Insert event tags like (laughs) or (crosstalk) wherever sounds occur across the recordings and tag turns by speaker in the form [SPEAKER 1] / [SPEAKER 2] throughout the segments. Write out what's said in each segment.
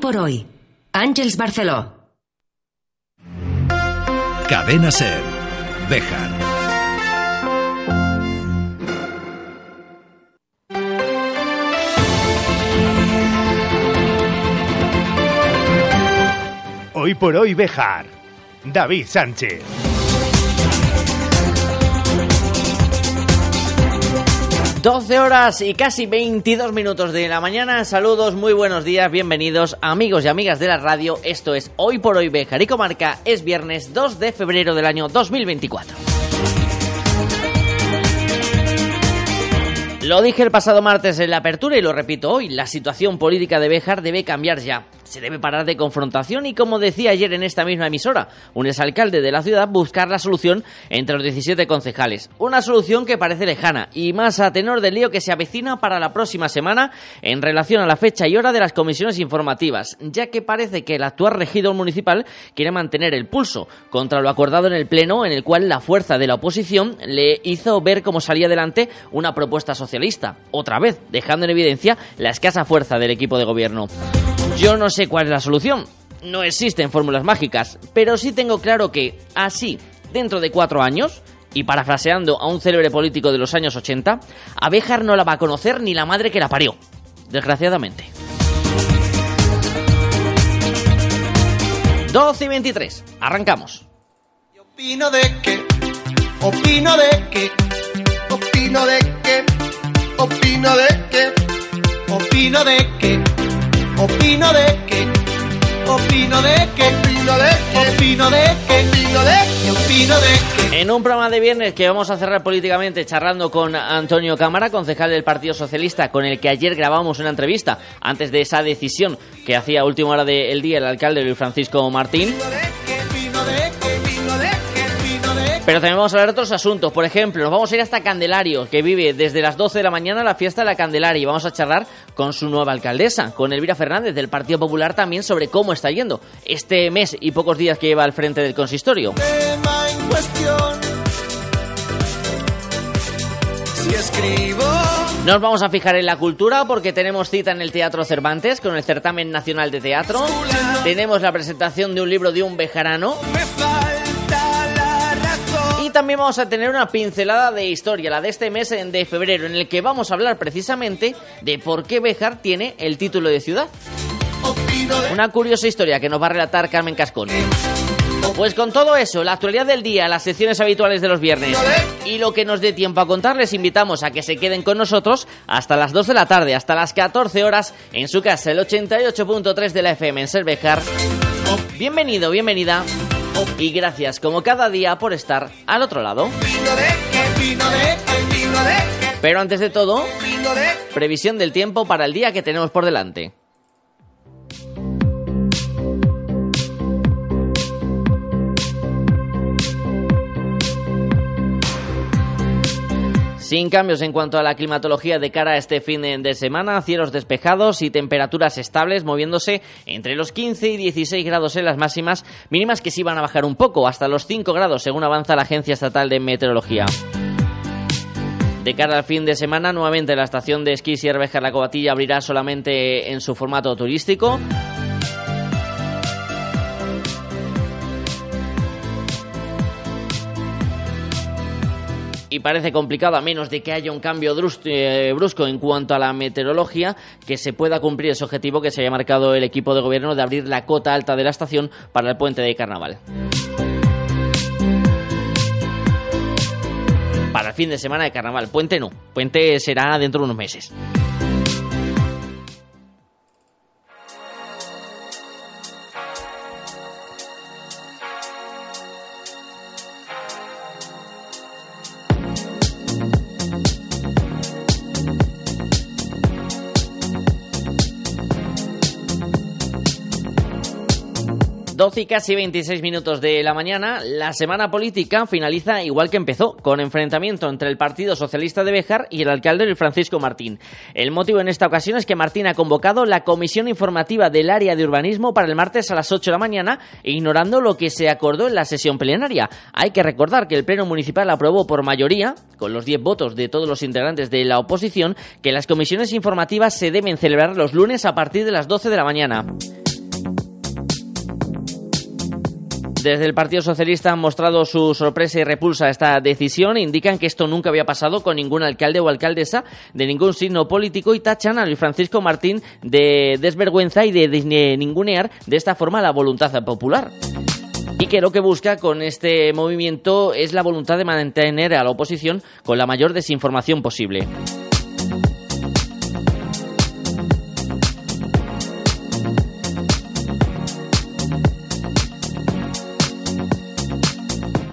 [SPEAKER 1] por hoy. Ángels Barceló.
[SPEAKER 2] Cadena Ser. Bejar.
[SPEAKER 3] Hoy por hoy Bejar. David Sánchez.
[SPEAKER 4] Doce horas y casi 22 minutos de la mañana. Saludos, muy buenos días, bienvenidos amigos y amigas de la radio. Esto es Hoy por Hoy Bejar y Comarca. Es viernes 2 de febrero del año 2024. Lo dije el pasado martes en la apertura y lo repito hoy, la situación política de Béjar debe cambiar ya. Se debe parar de confrontación y, como decía ayer en esta misma emisora, un exalcalde de la ciudad buscar la solución entre los 17 concejales. Una solución que parece lejana y más a tenor del lío que se avecina para la próxima semana en relación a la fecha y hora de las comisiones informativas, ya que parece que el actual regidor municipal quiere mantener el pulso contra lo acordado en el Pleno, en el cual la fuerza de la oposición le hizo ver cómo salía adelante una propuesta socialista, otra vez dejando en evidencia la escasa fuerza del equipo de gobierno. Yo no sé cuál es la solución. No existen fórmulas mágicas, pero sí tengo claro que, así, dentro de cuatro años, y parafraseando a un célebre político de los años 80, a Béjar no la va a conocer ni la madre que la parió. Desgraciadamente. 12 y 23. Arrancamos.
[SPEAKER 5] Opino de que, opino de que, opino de que, opino de que, opino de que, opino de que, opino de que, opino de que, opino de que, opino de que, opino de que.
[SPEAKER 4] En un programa de viernes que vamos a cerrar políticamente charlando con Antonio Cámara, concejal del Partido Socialista, con el que ayer grabamos una entrevista antes de esa decisión que hacía a última hora del día el alcalde Luis Francisco Martín. Pero también vamos a hablar de otros asuntos. Por ejemplo, nos vamos a ir hasta Candelario, que vive desde las 12 de la mañana la fiesta de la Candelaria. Y vamos a charlar con su nueva alcaldesa, con Elvira Fernández del Partido Popular, también sobre cómo está yendo este mes y pocos días que lleva al frente del consistorio.
[SPEAKER 5] Tema en cuestión. Si escribo.
[SPEAKER 4] Nos vamos a fijar en la cultura porque tenemos cita en el Teatro Cervantes con el Certamen Nacional de Teatro. Tenemos la presentación de un libro de un bejarano. Y también vamos a tener una pincelada de historia, la de este mes de febrero, en el que vamos a hablar precisamente de por qué Béjar tiene el título de ciudad. Una curiosa historia que nos va a relatar Carmen Cascón. Pues con todo eso, la actualidad del día, las secciones habituales de los viernes y lo que nos dé tiempo a contar, les invitamos a que se queden con nosotros hasta las 2 de la tarde, hasta las 14 horas en su casa, el 88.3 de la FM en Cervejar. Bienvenido, bienvenida y gracias como cada día por estar al otro lado. Pero antes de todo, previsión del tiempo para el día que tenemos por delante. Sin cambios en cuanto a la climatología de cara a este fin de semana, cielos despejados y temperaturas estables moviéndose entre los 15 y 16 grados en las máximas, mínimas que sí van a bajar un poco, hasta los 5 grados según avanza la Agencia Estatal de Meteorología. De cara al fin de semana, nuevamente la estación de esquí Sierra Béjar La Cobatilla abrirá solamente en su formato turístico. Y parece complicado, a menos de que haya un cambio eh, brusco en cuanto a la meteorología, que se pueda cumplir ese objetivo que se haya marcado el equipo de gobierno de abrir la cota alta de la estación para el puente de carnaval. Para el fin de semana de carnaval. Puente no. Puente será dentro de unos meses. Y casi 26 minutos de la mañana, la semana política finaliza igual que empezó, con enfrentamiento entre el Partido Socialista de Béjar y el alcalde Francisco Martín. El motivo en esta ocasión es que Martín ha convocado la comisión informativa del área de urbanismo para el martes a las 8 de la mañana, ignorando lo que se acordó en la sesión plenaria. Hay que recordar que el Pleno Municipal aprobó por mayoría, con los 10 votos de todos los integrantes de la oposición, que las comisiones informativas se deben celebrar los lunes a partir de las 12 de la mañana. Desde el Partido Socialista han mostrado su sorpresa y repulsa a esta decisión. Indican que esto nunca había pasado con ningún alcalde o alcaldesa de ningún signo político y tachan a Luis Francisco Martín de desvergüenza y de ningunear de esta forma la voluntad popular. Y que lo que busca con este movimiento es la voluntad de mantener a la oposición con la mayor desinformación posible.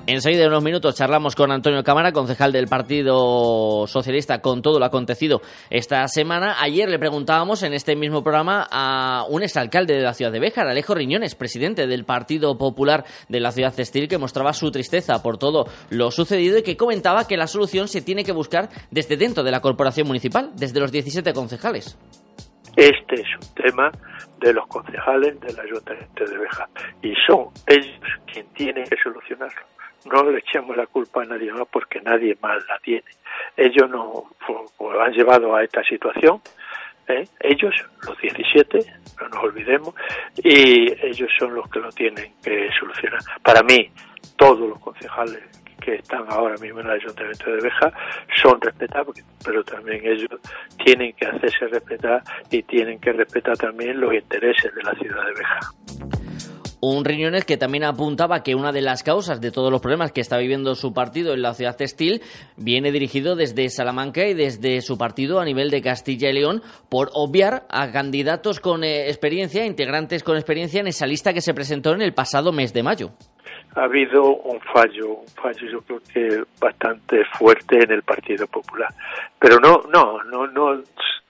[SPEAKER 4] Enseguida, en unos minutos, charlamos con Antonio Cámara, concejal del Partido Socialista, con todo lo acontecido esta semana. Ayer le preguntábamos en este mismo programa a un exalcalde de la ciudad de Béjar, Alejo Riñones, presidente del Partido Popular de la ciudad textil, que mostraba su tristeza por todo lo sucedido y que comentaba que la solución se tiene que buscar desde dentro de la corporación municipal, desde los 17 concejales.
[SPEAKER 6] Este es un tema de los concejales del Ayuntamiento de Béjar y son ellos quienes tienen que solucionarlo no le echemos la culpa a nadie más porque nadie más la tiene. Ellos no han llevado a esta situación, ¿eh? ellos, los 17, no nos olvidemos, y ellos son los que lo tienen que solucionar. Para mí, todos los concejales que están ahora mismo en el Ayuntamiento de Beja son respetables, pero también ellos tienen que hacerse respetar y tienen que respetar también los intereses de la ciudad de Beja.
[SPEAKER 4] Un Riñones que también apuntaba que una de las causas de todos los problemas que está viviendo su partido en la ciudad textil viene dirigido desde Salamanca y desde su partido a nivel de Castilla y León por obviar a candidatos con eh, experiencia, integrantes con experiencia en esa lista que se presentó en el pasado mes de mayo.
[SPEAKER 6] Ha habido un fallo, un fallo yo creo que bastante fuerte en el Partido Popular, pero no, no, no, no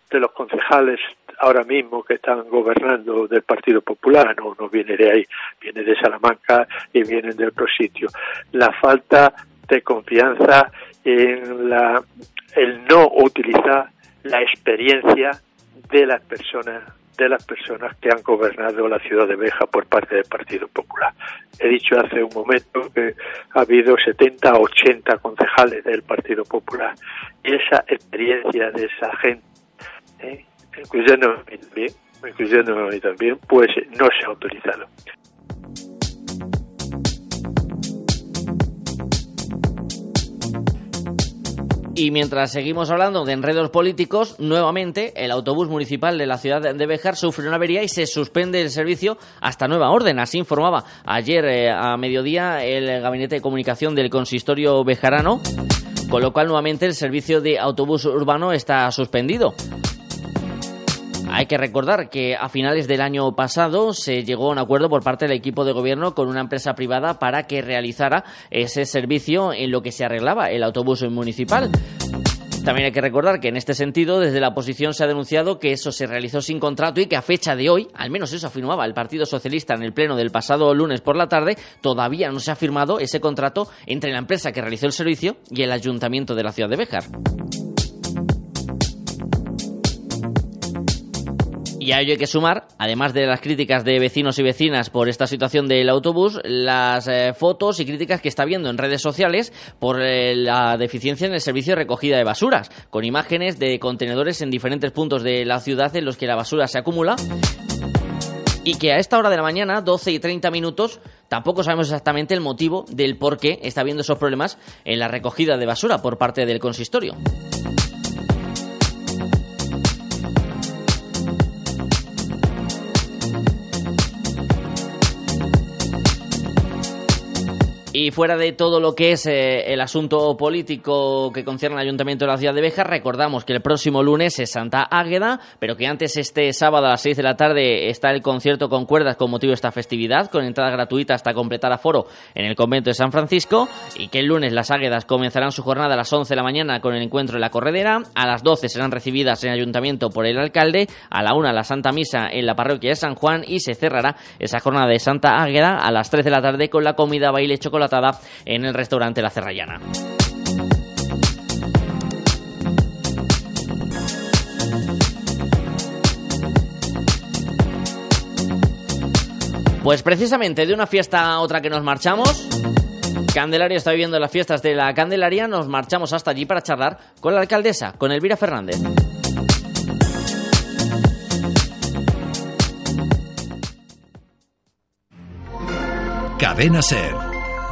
[SPEAKER 6] de los concejales ahora mismo que están gobernando del Partido Popular, no, no viene de ahí, viene de Salamanca y vienen de otro sitio. La falta de confianza en la, el no utilizar la experiencia de las personas de las personas que han gobernado la ciudad de Beja por parte del Partido Popular. He dicho hace un momento que ha habido 70 80 concejales del Partido Popular y esa experiencia de esa gente ¿eh? incluyendo también, incluyendo también, pues no se ha autorizado.
[SPEAKER 4] Y mientras seguimos hablando de enredos políticos, nuevamente el autobús municipal de la ciudad de Bejar sufre una avería y se suspende el servicio hasta nueva orden. Así informaba ayer eh, a mediodía el Gabinete de Comunicación del Consistorio Bejarano, con lo cual nuevamente el servicio de autobús urbano está suspendido. Hay que recordar que a finales del año pasado se llegó a un acuerdo por parte del equipo de gobierno con una empresa privada para que realizara ese servicio en lo que se arreglaba el autobús municipal. También hay que recordar que en este sentido, desde la oposición se ha denunciado que eso se realizó sin contrato y que a fecha de hoy, al menos eso afirmaba el Partido Socialista en el pleno del pasado lunes por la tarde, todavía no se ha firmado ese contrato entre la empresa que realizó el servicio y el ayuntamiento de la ciudad de Béjar. Y a ello hay que sumar, además de las críticas de vecinos y vecinas por esta situación del autobús, las eh, fotos y críticas que está viendo en redes sociales por eh, la deficiencia en el servicio de recogida de basuras, con imágenes de contenedores en diferentes puntos de la ciudad en los que la basura se acumula. Y que a esta hora de la mañana, 12 y 30 minutos, tampoco sabemos exactamente el motivo del por qué está habiendo esos problemas en la recogida de basura por parte del consistorio. Y fuera de todo lo que es eh, el asunto político que concierne al Ayuntamiento de la ciudad de Béjar, recordamos que el próximo lunes es Santa Águeda, pero que antes este sábado a las 6 de la tarde está el concierto con cuerdas con motivo de esta festividad, con entrada gratuita hasta completar aforo en el convento de San Francisco, y que el lunes las Águedas comenzarán su jornada a las 11 de la mañana con el encuentro en la corredera, a las 12 serán recibidas en el Ayuntamiento por el alcalde, a la 1 la Santa Misa en la parroquia de San Juan y se cerrará esa jornada de Santa Águeda a las 3 de la tarde con la comida, baile, chocolate en el restaurante La Cerrallana. Pues precisamente de una fiesta a otra que nos marchamos, Candelaria está viviendo las fiestas de la Candelaria, nos marchamos hasta allí para charlar con la alcaldesa, con Elvira Fernández.
[SPEAKER 2] Cadena Ser.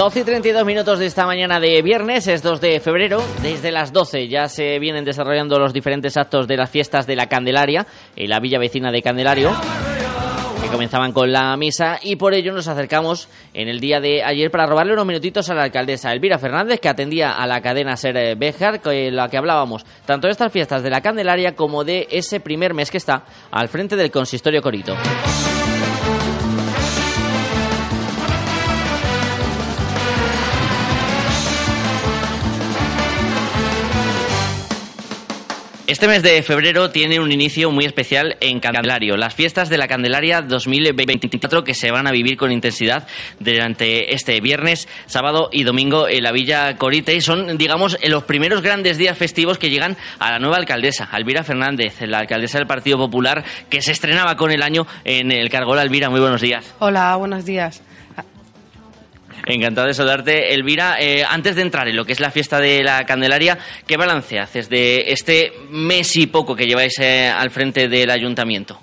[SPEAKER 4] 12 y 32 minutos de esta mañana de viernes, es 2 de febrero. Desde las 12 ya se vienen desarrollando los diferentes actos de las fiestas de la Candelaria en la villa vecina de Candelario, que comenzaban con la misa y por ello nos acercamos en el día de ayer para robarle unos minutitos a la alcaldesa Elvira Fernández, que atendía a la cadena Ser Bejar, con la que hablábamos tanto de estas fiestas de la Candelaria como de ese primer mes que está al frente del consistorio Corito. Este mes de febrero tiene un inicio muy especial en Candelario, las fiestas de la Candelaria 2024 que se van a vivir con intensidad durante este viernes, sábado y domingo en la Villa Corite y son, digamos, los primeros grandes días festivos que llegan a la nueva alcaldesa, Alvira Fernández, la alcaldesa del Partido Popular que se estrenaba con el año en el cargo. Alvira, muy buenos días.
[SPEAKER 7] Hola, buenos días.
[SPEAKER 4] Encantado de saludarte, Elvira. Eh, antes de entrar en lo que es la fiesta de la Candelaria, ¿qué balance haces de este mes y poco que lleváis eh, al frente del ayuntamiento?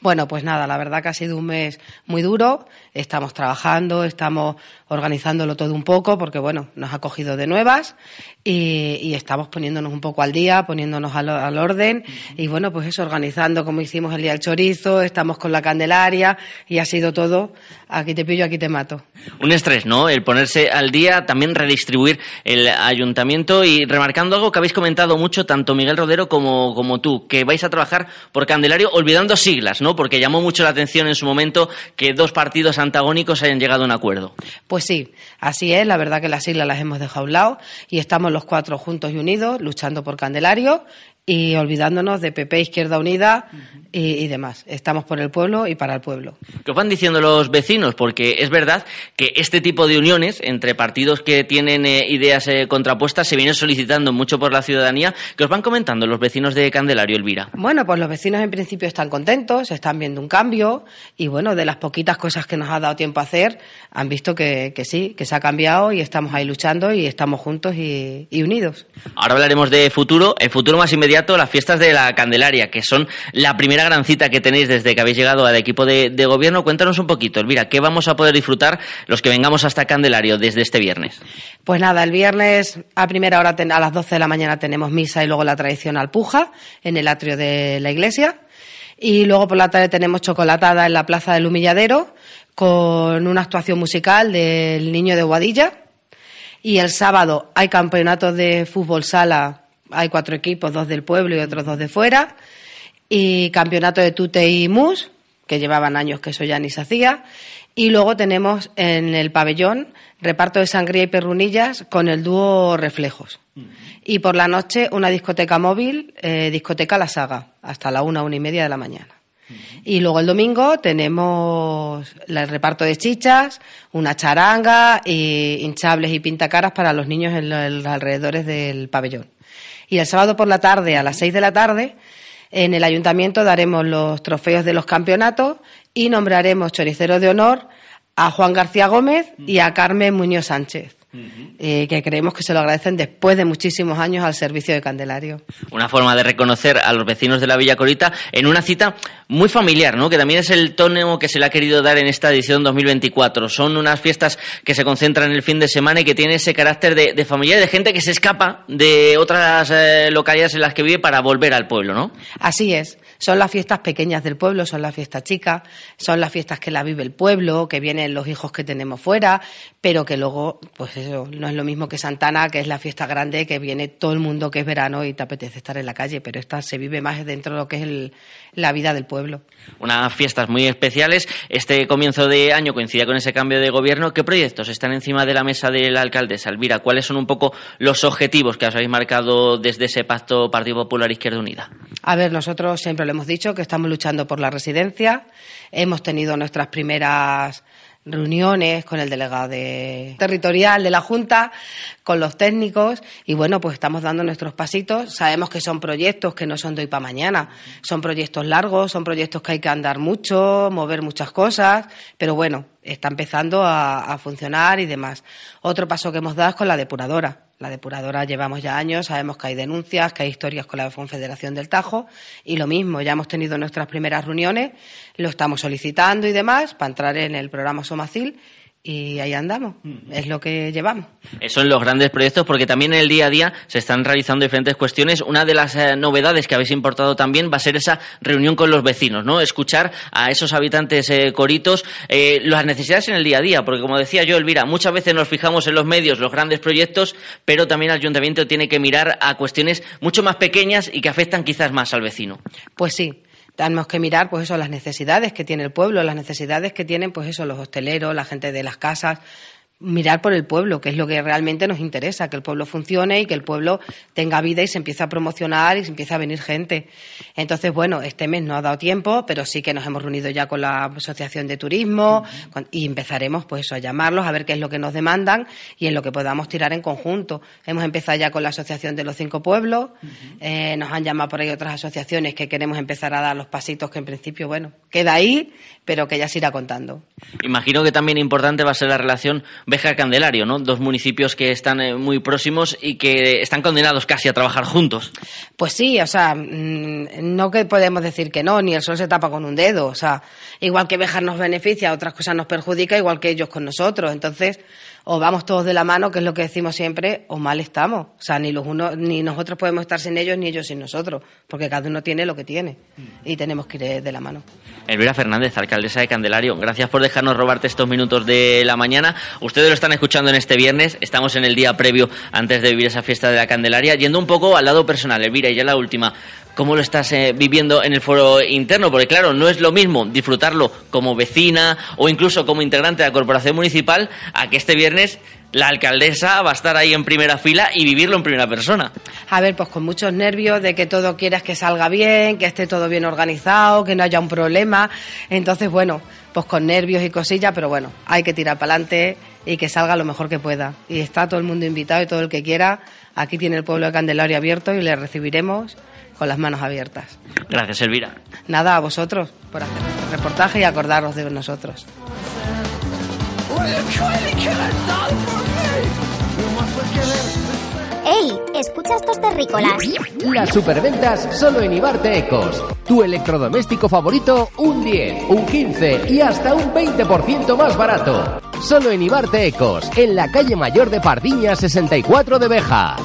[SPEAKER 7] Bueno, pues nada, la verdad que ha sido un mes muy duro. Estamos trabajando, estamos organizándolo todo un poco, porque bueno, nos ha cogido de nuevas y, y estamos poniéndonos un poco al día, poniéndonos al, al, orden y bueno, pues eso, organizando como hicimos el día del chorizo, estamos con la Candelaria y ha sido todo, aquí te pillo, aquí te mato.
[SPEAKER 4] Un estrés, ¿no? El ponerse al día, también redistribuir el ayuntamiento y remarcando algo que habéis comentado mucho, tanto Miguel Rodero como, como tú, que vais a trabajar por Candelario olvidando siglas, ¿no? Porque llamó mucho la atención en su momento que dos partidos antagónicos hayan llegado a un acuerdo.
[SPEAKER 7] Pues sí, así es, la verdad que las siglas las hemos dejado a un lado y estamos los cuatro juntos y unidos luchando por Candelario y olvidándonos de PP Izquierda Unida y, y, demás. Estamos por el pueblo y para el pueblo.
[SPEAKER 4] ¿Qué os van diciendo los vecinos? Porque es verdad que este tipo de uniones entre partidos que tienen eh, ideas eh, contrapuestas se vienen solicitando mucho por la ciudadanía. ¿Qué os van comentando los vecinos de Candelario, Elvira?
[SPEAKER 7] Bueno, pues los vecinos en principio están contentos, están viendo un cambio y bueno, de las poquitas cosas que nos ha dado tiempo a hacer, han visto que, que sí, que se ha cambiado y estamos ahí luchando y estamos juntos y, y unidos.
[SPEAKER 4] Ahora hablaremos de futuro, el futuro más inmediato las fiestas de la Candelaria, que son la primera gran cita que tenéis desde que habéis llegado al equipo de, de gobierno. Cuéntanos un poquito, Elvira, ¿qué vamos a poder disfrutar los que vengamos hasta Candelario desde este viernes?
[SPEAKER 7] Pues nada, el viernes a primera hora, a las 12 de la mañana tenemos misa y luego la tradicional puja en el atrio de la iglesia. Y luego por la tarde tenemos chocolatada en la plaza del Humilladero con una actuación musical del Niño de Guadilla. Y el sábado hay campeonatos de fútbol sala hay cuatro equipos, dos del pueblo y otros dos de fuera, y campeonato de tute y mus, que llevaban años que eso ya ni se hacía, y luego tenemos en el pabellón reparto de sangría y perrunillas con el dúo Reflejos. Y por la noche una discoteca móvil, eh, discoteca La Saga, hasta la una, una y media de la mañana. Y luego el domingo tenemos el reparto de chichas, una charanga, y hinchables y pintacaras para los niños en los alrededores del pabellón. Y el sábado por la tarde, a las seis de la tarde, en el ayuntamiento daremos los trofeos de los campeonatos y nombraremos choricero de honor a Juan García Gómez y a Carmen Muñoz Sánchez. Y que creemos que se lo agradecen después de muchísimos años al servicio de Candelario.
[SPEAKER 4] Una forma de reconocer a los vecinos de la Villa Corita en una cita muy familiar, ¿no? que también es el tono que se le ha querido dar en esta edición 2024. Son unas fiestas que se concentran en el fin de semana y que tienen ese carácter de, de familiar, de gente que se escapa de otras eh, localidades en las que vive para volver al pueblo, ¿no?
[SPEAKER 7] Así es. Son las fiestas pequeñas del pueblo, son las fiestas chicas, son las fiestas que la vive el pueblo, que vienen los hijos que tenemos fuera, pero que luego, pues eso, no es lo mismo que Santana, que es la fiesta grande, que viene todo el mundo que es verano y te apetece estar en la calle, pero esta se vive más dentro de lo que es el, la vida del pueblo.
[SPEAKER 4] Unas fiestas muy especiales. Este comienzo de año coincide con ese cambio de gobierno. ¿Qué proyectos están encima de la mesa de la alcaldesa Elvira? ¿Cuáles son un poco los objetivos que os habéis marcado desde ese pacto Partido Popular Izquierda Unida?
[SPEAKER 7] A ver, nosotros siempre lo hemos dicho que estamos luchando por la residencia. Hemos tenido nuestras primeras reuniones con el delegado de... territorial de la Junta, con los técnicos y bueno, pues estamos dando nuestros pasitos. Sabemos que son proyectos que no son de hoy para mañana, son proyectos largos, son proyectos que hay que andar mucho, mover muchas cosas, pero bueno, está empezando a, a funcionar y demás. Otro paso que hemos dado es con la depuradora. La depuradora llevamos ya años, sabemos que hay denuncias, que hay historias con la Confederación del Tajo y lo mismo, ya hemos tenido nuestras primeras reuniones, lo estamos solicitando y demás para entrar en el programa Somacil y ahí andamos, es lo que llevamos.
[SPEAKER 4] Eso en los grandes proyectos, porque también en el día a día se están realizando diferentes cuestiones. Una de las eh, novedades que habéis importado también va a ser esa reunión con los vecinos, ¿no? Escuchar a esos habitantes eh, coritos eh, las necesidades en el día a día, porque como decía yo, Elvira, muchas veces nos fijamos en los medios, los grandes proyectos, pero también el ayuntamiento tiene que mirar a cuestiones mucho más pequeñas y que afectan quizás más al vecino.
[SPEAKER 7] Pues sí, tenemos que mirar pues eso las necesidades que tiene el pueblo las necesidades que tienen pues eso los hosteleros la gente de las casas mirar por el pueblo, que es lo que realmente nos interesa, que el pueblo funcione y que el pueblo tenga vida y se empiece a promocionar y se empiece a venir gente. Entonces, bueno, este mes no ha dado tiempo, pero sí que nos hemos reunido ya con la Asociación de Turismo y empezaremos pues a llamarlos, a ver qué es lo que nos demandan y en lo que podamos tirar en conjunto. Hemos empezado ya con la Asociación de los Cinco Pueblos, eh, nos han llamado por ahí otras asociaciones que queremos empezar a dar los pasitos que en principio, bueno, queda ahí, pero que ya se irá contando.
[SPEAKER 4] Imagino que también importante va a ser la relación Beja Candelario, ¿no? Dos municipios que están eh, muy próximos y que están condenados casi a trabajar juntos.
[SPEAKER 7] Pues sí, o sea, mm, no que podemos decir que no, ni el sol se tapa con un dedo, o sea, igual que Bejar nos beneficia, otras cosas nos perjudica, igual que ellos con nosotros. Entonces, o vamos todos de la mano, que es lo que decimos siempre, o mal estamos. O sea, ni los unos, ni nosotros podemos estar sin ellos, ni ellos sin nosotros, porque cada uno tiene lo que tiene y tenemos que ir de la mano.
[SPEAKER 4] Elvira Fernández, alcaldesa de Candelario, gracias por dejarnos robarte estos minutos de la mañana. Ustedes lo están escuchando en este viernes, estamos en el día previo antes de vivir esa fiesta de la Candelaria, yendo un poco al lado personal. Elvira, y ya la última, ¿Cómo lo estás eh, viviendo en el foro interno? Porque claro, no es lo mismo disfrutarlo como vecina o incluso como integrante de la corporación municipal a que este viernes la alcaldesa va a estar ahí en primera fila y vivirlo en primera persona.
[SPEAKER 7] A ver, pues con muchos nervios de que todo quieras que salga bien, que esté todo bien organizado, que no haya un problema. Entonces, bueno, pues con nervios y cosillas, pero bueno, hay que tirar para adelante y que salga lo mejor que pueda. Y está todo el mundo invitado y todo el que quiera. Aquí tiene el pueblo de Candelario abierto y le recibiremos con las manos abiertas.
[SPEAKER 4] Gracias, Elvira.
[SPEAKER 7] Nada, a vosotros por hacer este reportaje y acordaros de nosotros.
[SPEAKER 8] ¡Ey! ¿Escucha estos terrícolas?
[SPEAKER 9] Las superventas solo en Ibarte Ecos. Tu electrodoméstico favorito, un 10, un 15 y hasta un 20% más barato. Solo en Ibarte Ecos, en la calle mayor de Pardiña 64 de Beja.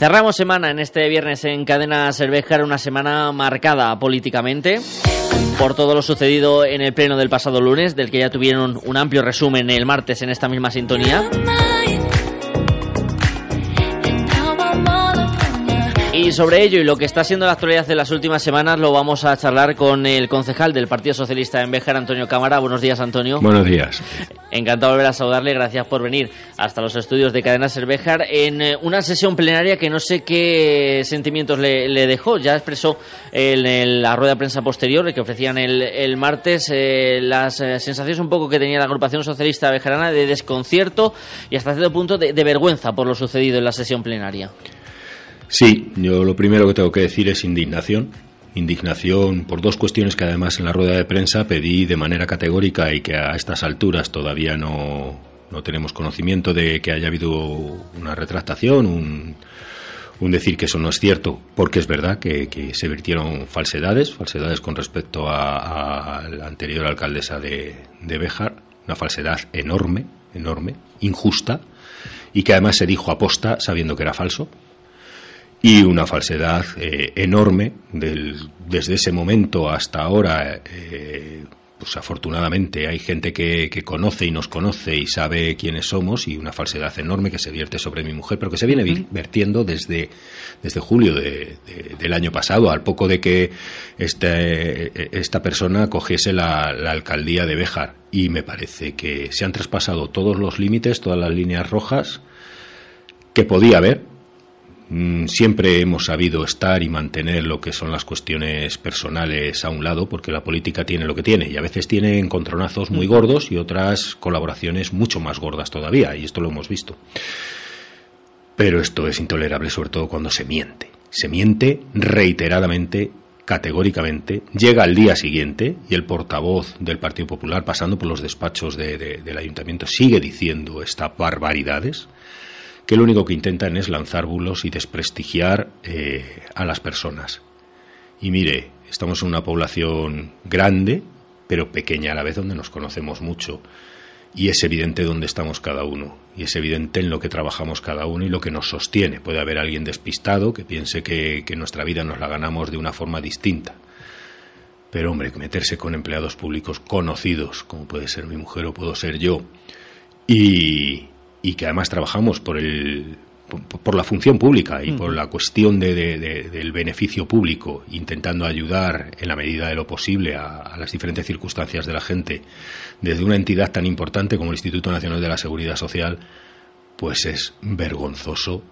[SPEAKER 4] Cerramos semana en este viernes en Cadena Cervejar, una semana marcada políticamente por todo lo sucedido en el pleno del pasado lunes, del que ya tuvieron un amplio resumen el martes en esta misma sintonía. Y sobre ello y lo que está siendo la actualidad de las últimas semanas lo vamos a charlar con el concejal del Partido Socialista en Béjar, Antonio Cámara. Buenos días, Antonio.
[SPEAKER 10] Buenos días.
[SPEAKER 4] Encantado de volver a saludarle. Gracias por venir hasta los estudios de Cadena Cervejar en eh, una sesión plenaria que no sé qué sentimientos le, le dejó. Ya expresó en, la rueda de prensa posterior que ofrecían el, el martes eh, las eh, sensaciones un poco que tenía la agrupación socialista bejarana de desconcierto y hasta cierto punto de, de vergüenza por lo sucedido en la sesión plenaria.
[SPEAKER 10] Sí, yo lo primero que tengo que decir es indignación. Indignación por dos cuestiones que además en la rueda de prensa pedí de manera categórica y que a estas alturas todavía no, no tenemos conocimiento de que haya habido una retractación, un, un decir que eso no es cierto, porque es verdad que, se vertieron falsedades, falsedades con respecto a, la anterior alcaldesa de, de Béjar, una falsedad enorme, enorme, injusta, y que además se dijo aposta sabiendo que era falso, y una falsedad eh, enorme desde ese momento hasta ahora. Eh, pues afortunadamente hay gente que, conoce y nos conoce y sabe quiénes somos y una falsedad enorme que se vierte sobre mi mujer, pero que se viene vertiendo desde, desde julio del año pasado, al poco de que este, esta persona cogiese la, alcaldía de Béjar. Y me parece que se han traspasado todos los límites, todas las líneas rojas que podía haber siempre hemos sabido estar y mantener lo que son las cuestiones personales a un lado, porque la política tiene lo que tiene, y a veces tiene encontronazos muy gordos y otras colaboraciones mucho más gordas todavía, y esto lo hemos visto. Pero esto es intolerable, sobre todo cuando se miente. Se miente reiteradamente, categóricamente, llega al día siguiente y el portavoz del Partido Popular, pasando por los despachos del ayuntamiento, sigue diciendo estas barbaridades que lo único que intentan es lanzar bulos y desprestigiar eh, a las personas. Y mire, estamos en una población grande, pero pequeña a la vez, donde nos conocemos mucho. Y es evidente dónde estamos cada uno. Y es evidente en lo que trabajamos cada uno y lo que nos sostiene. Puede haber alguien despistado que piense que, que nuestra vida nos la ganamos de una forma distinta. Pero hombre, meterse con empleados públicos conocidos, como puede ser mi mujer o puedo ser yo, y, y que además trabajamos por el por la función pública y por la cuestión del beneficio público, intentando ayudar en la medida de lo posible a, las diferentes circunstancias de la gente, desde una entidad tan importante como el Instituto Nacional de la Seguridad Social, pues es vergonzoso.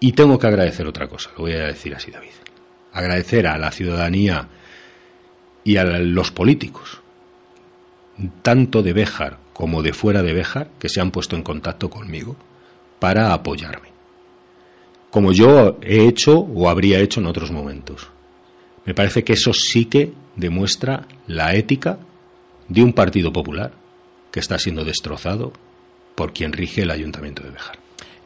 [SPEAKER 10] Y tengo que agradecer otra cosa, lo voy a decir así, David. Agradecer a la ciudadanía y a los políticos, tanto de Béjar como de fuera de Béjar que se han puesto en contacto conmigo para apoyarme, como yo he hecho o habría hecho en otros momentos. Me parece que eso sí que demuestra la ética de un partido popular que está siendo destrozado por quien rige el ayuntamiento de Béjar.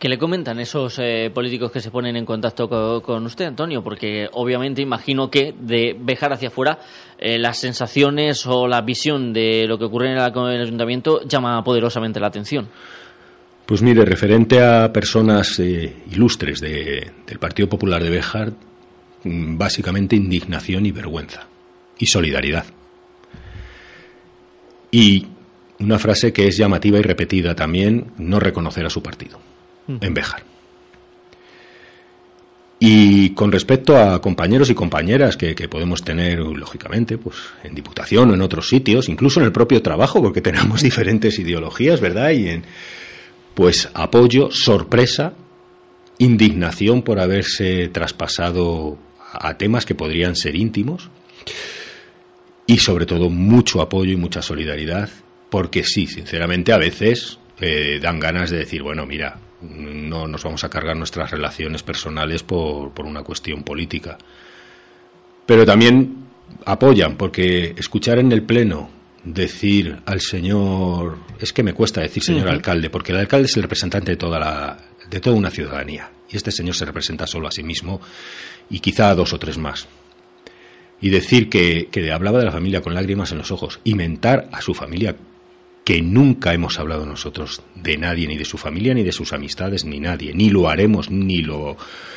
[SPEAKER 4] ¿Qué le comentan esos eh, políticos que se ponen en contacto con, usted, Antonio? Porque obviamente imagino que de Bejar hacia afuera eh, las sensaciones o la visión de lo que ocurre en el, ayuntamiento llama poderosamente la atención.
[SPEAKER 10] Pues mire, referente a personas eh, ilustres del Partido Popular de Bejar, mm, básicamente indignación y vergüenza y solidaridad. Y una frase que es llamativa y repetida también, no reconocer a su partido en Béjar. Y con respecto a compañeros y compañeras que, podemos tener, lógicamente, pues en Diputación o en otros sitios, incluso en el propio trabajo, porque (laughs) tenemos diferentes ideologías, ¿verdad? Y en, pues apoyo, sorpresa, indignación por haberse traspasado a temas que podrían ser íntimos y sobre todo mucho apoyo y mucha solidaridad, porque sí, sinceramente a veces eh, dan ganas de decir, bueno, mira, no nos vamos a cargar nuestras relaciones personales por, por una cuestión política. Pero también apoyan, porque escuchar en el Pleno decir al señor, es que me cuesta decir señor alcalde, porque el alcalde es el representante de toda la, de toda una ciudadanía, y este señor se representa solo a sí mismo y quizá a dos o tres más. Y decir que, que hablaba de la familia con lágrimas en los ojos y mentar a su familia que nunca hemos hablado nosotros de nadie, ni de su familia, ni de sus amistades, ni nadie, ni lo haremos, ni lo,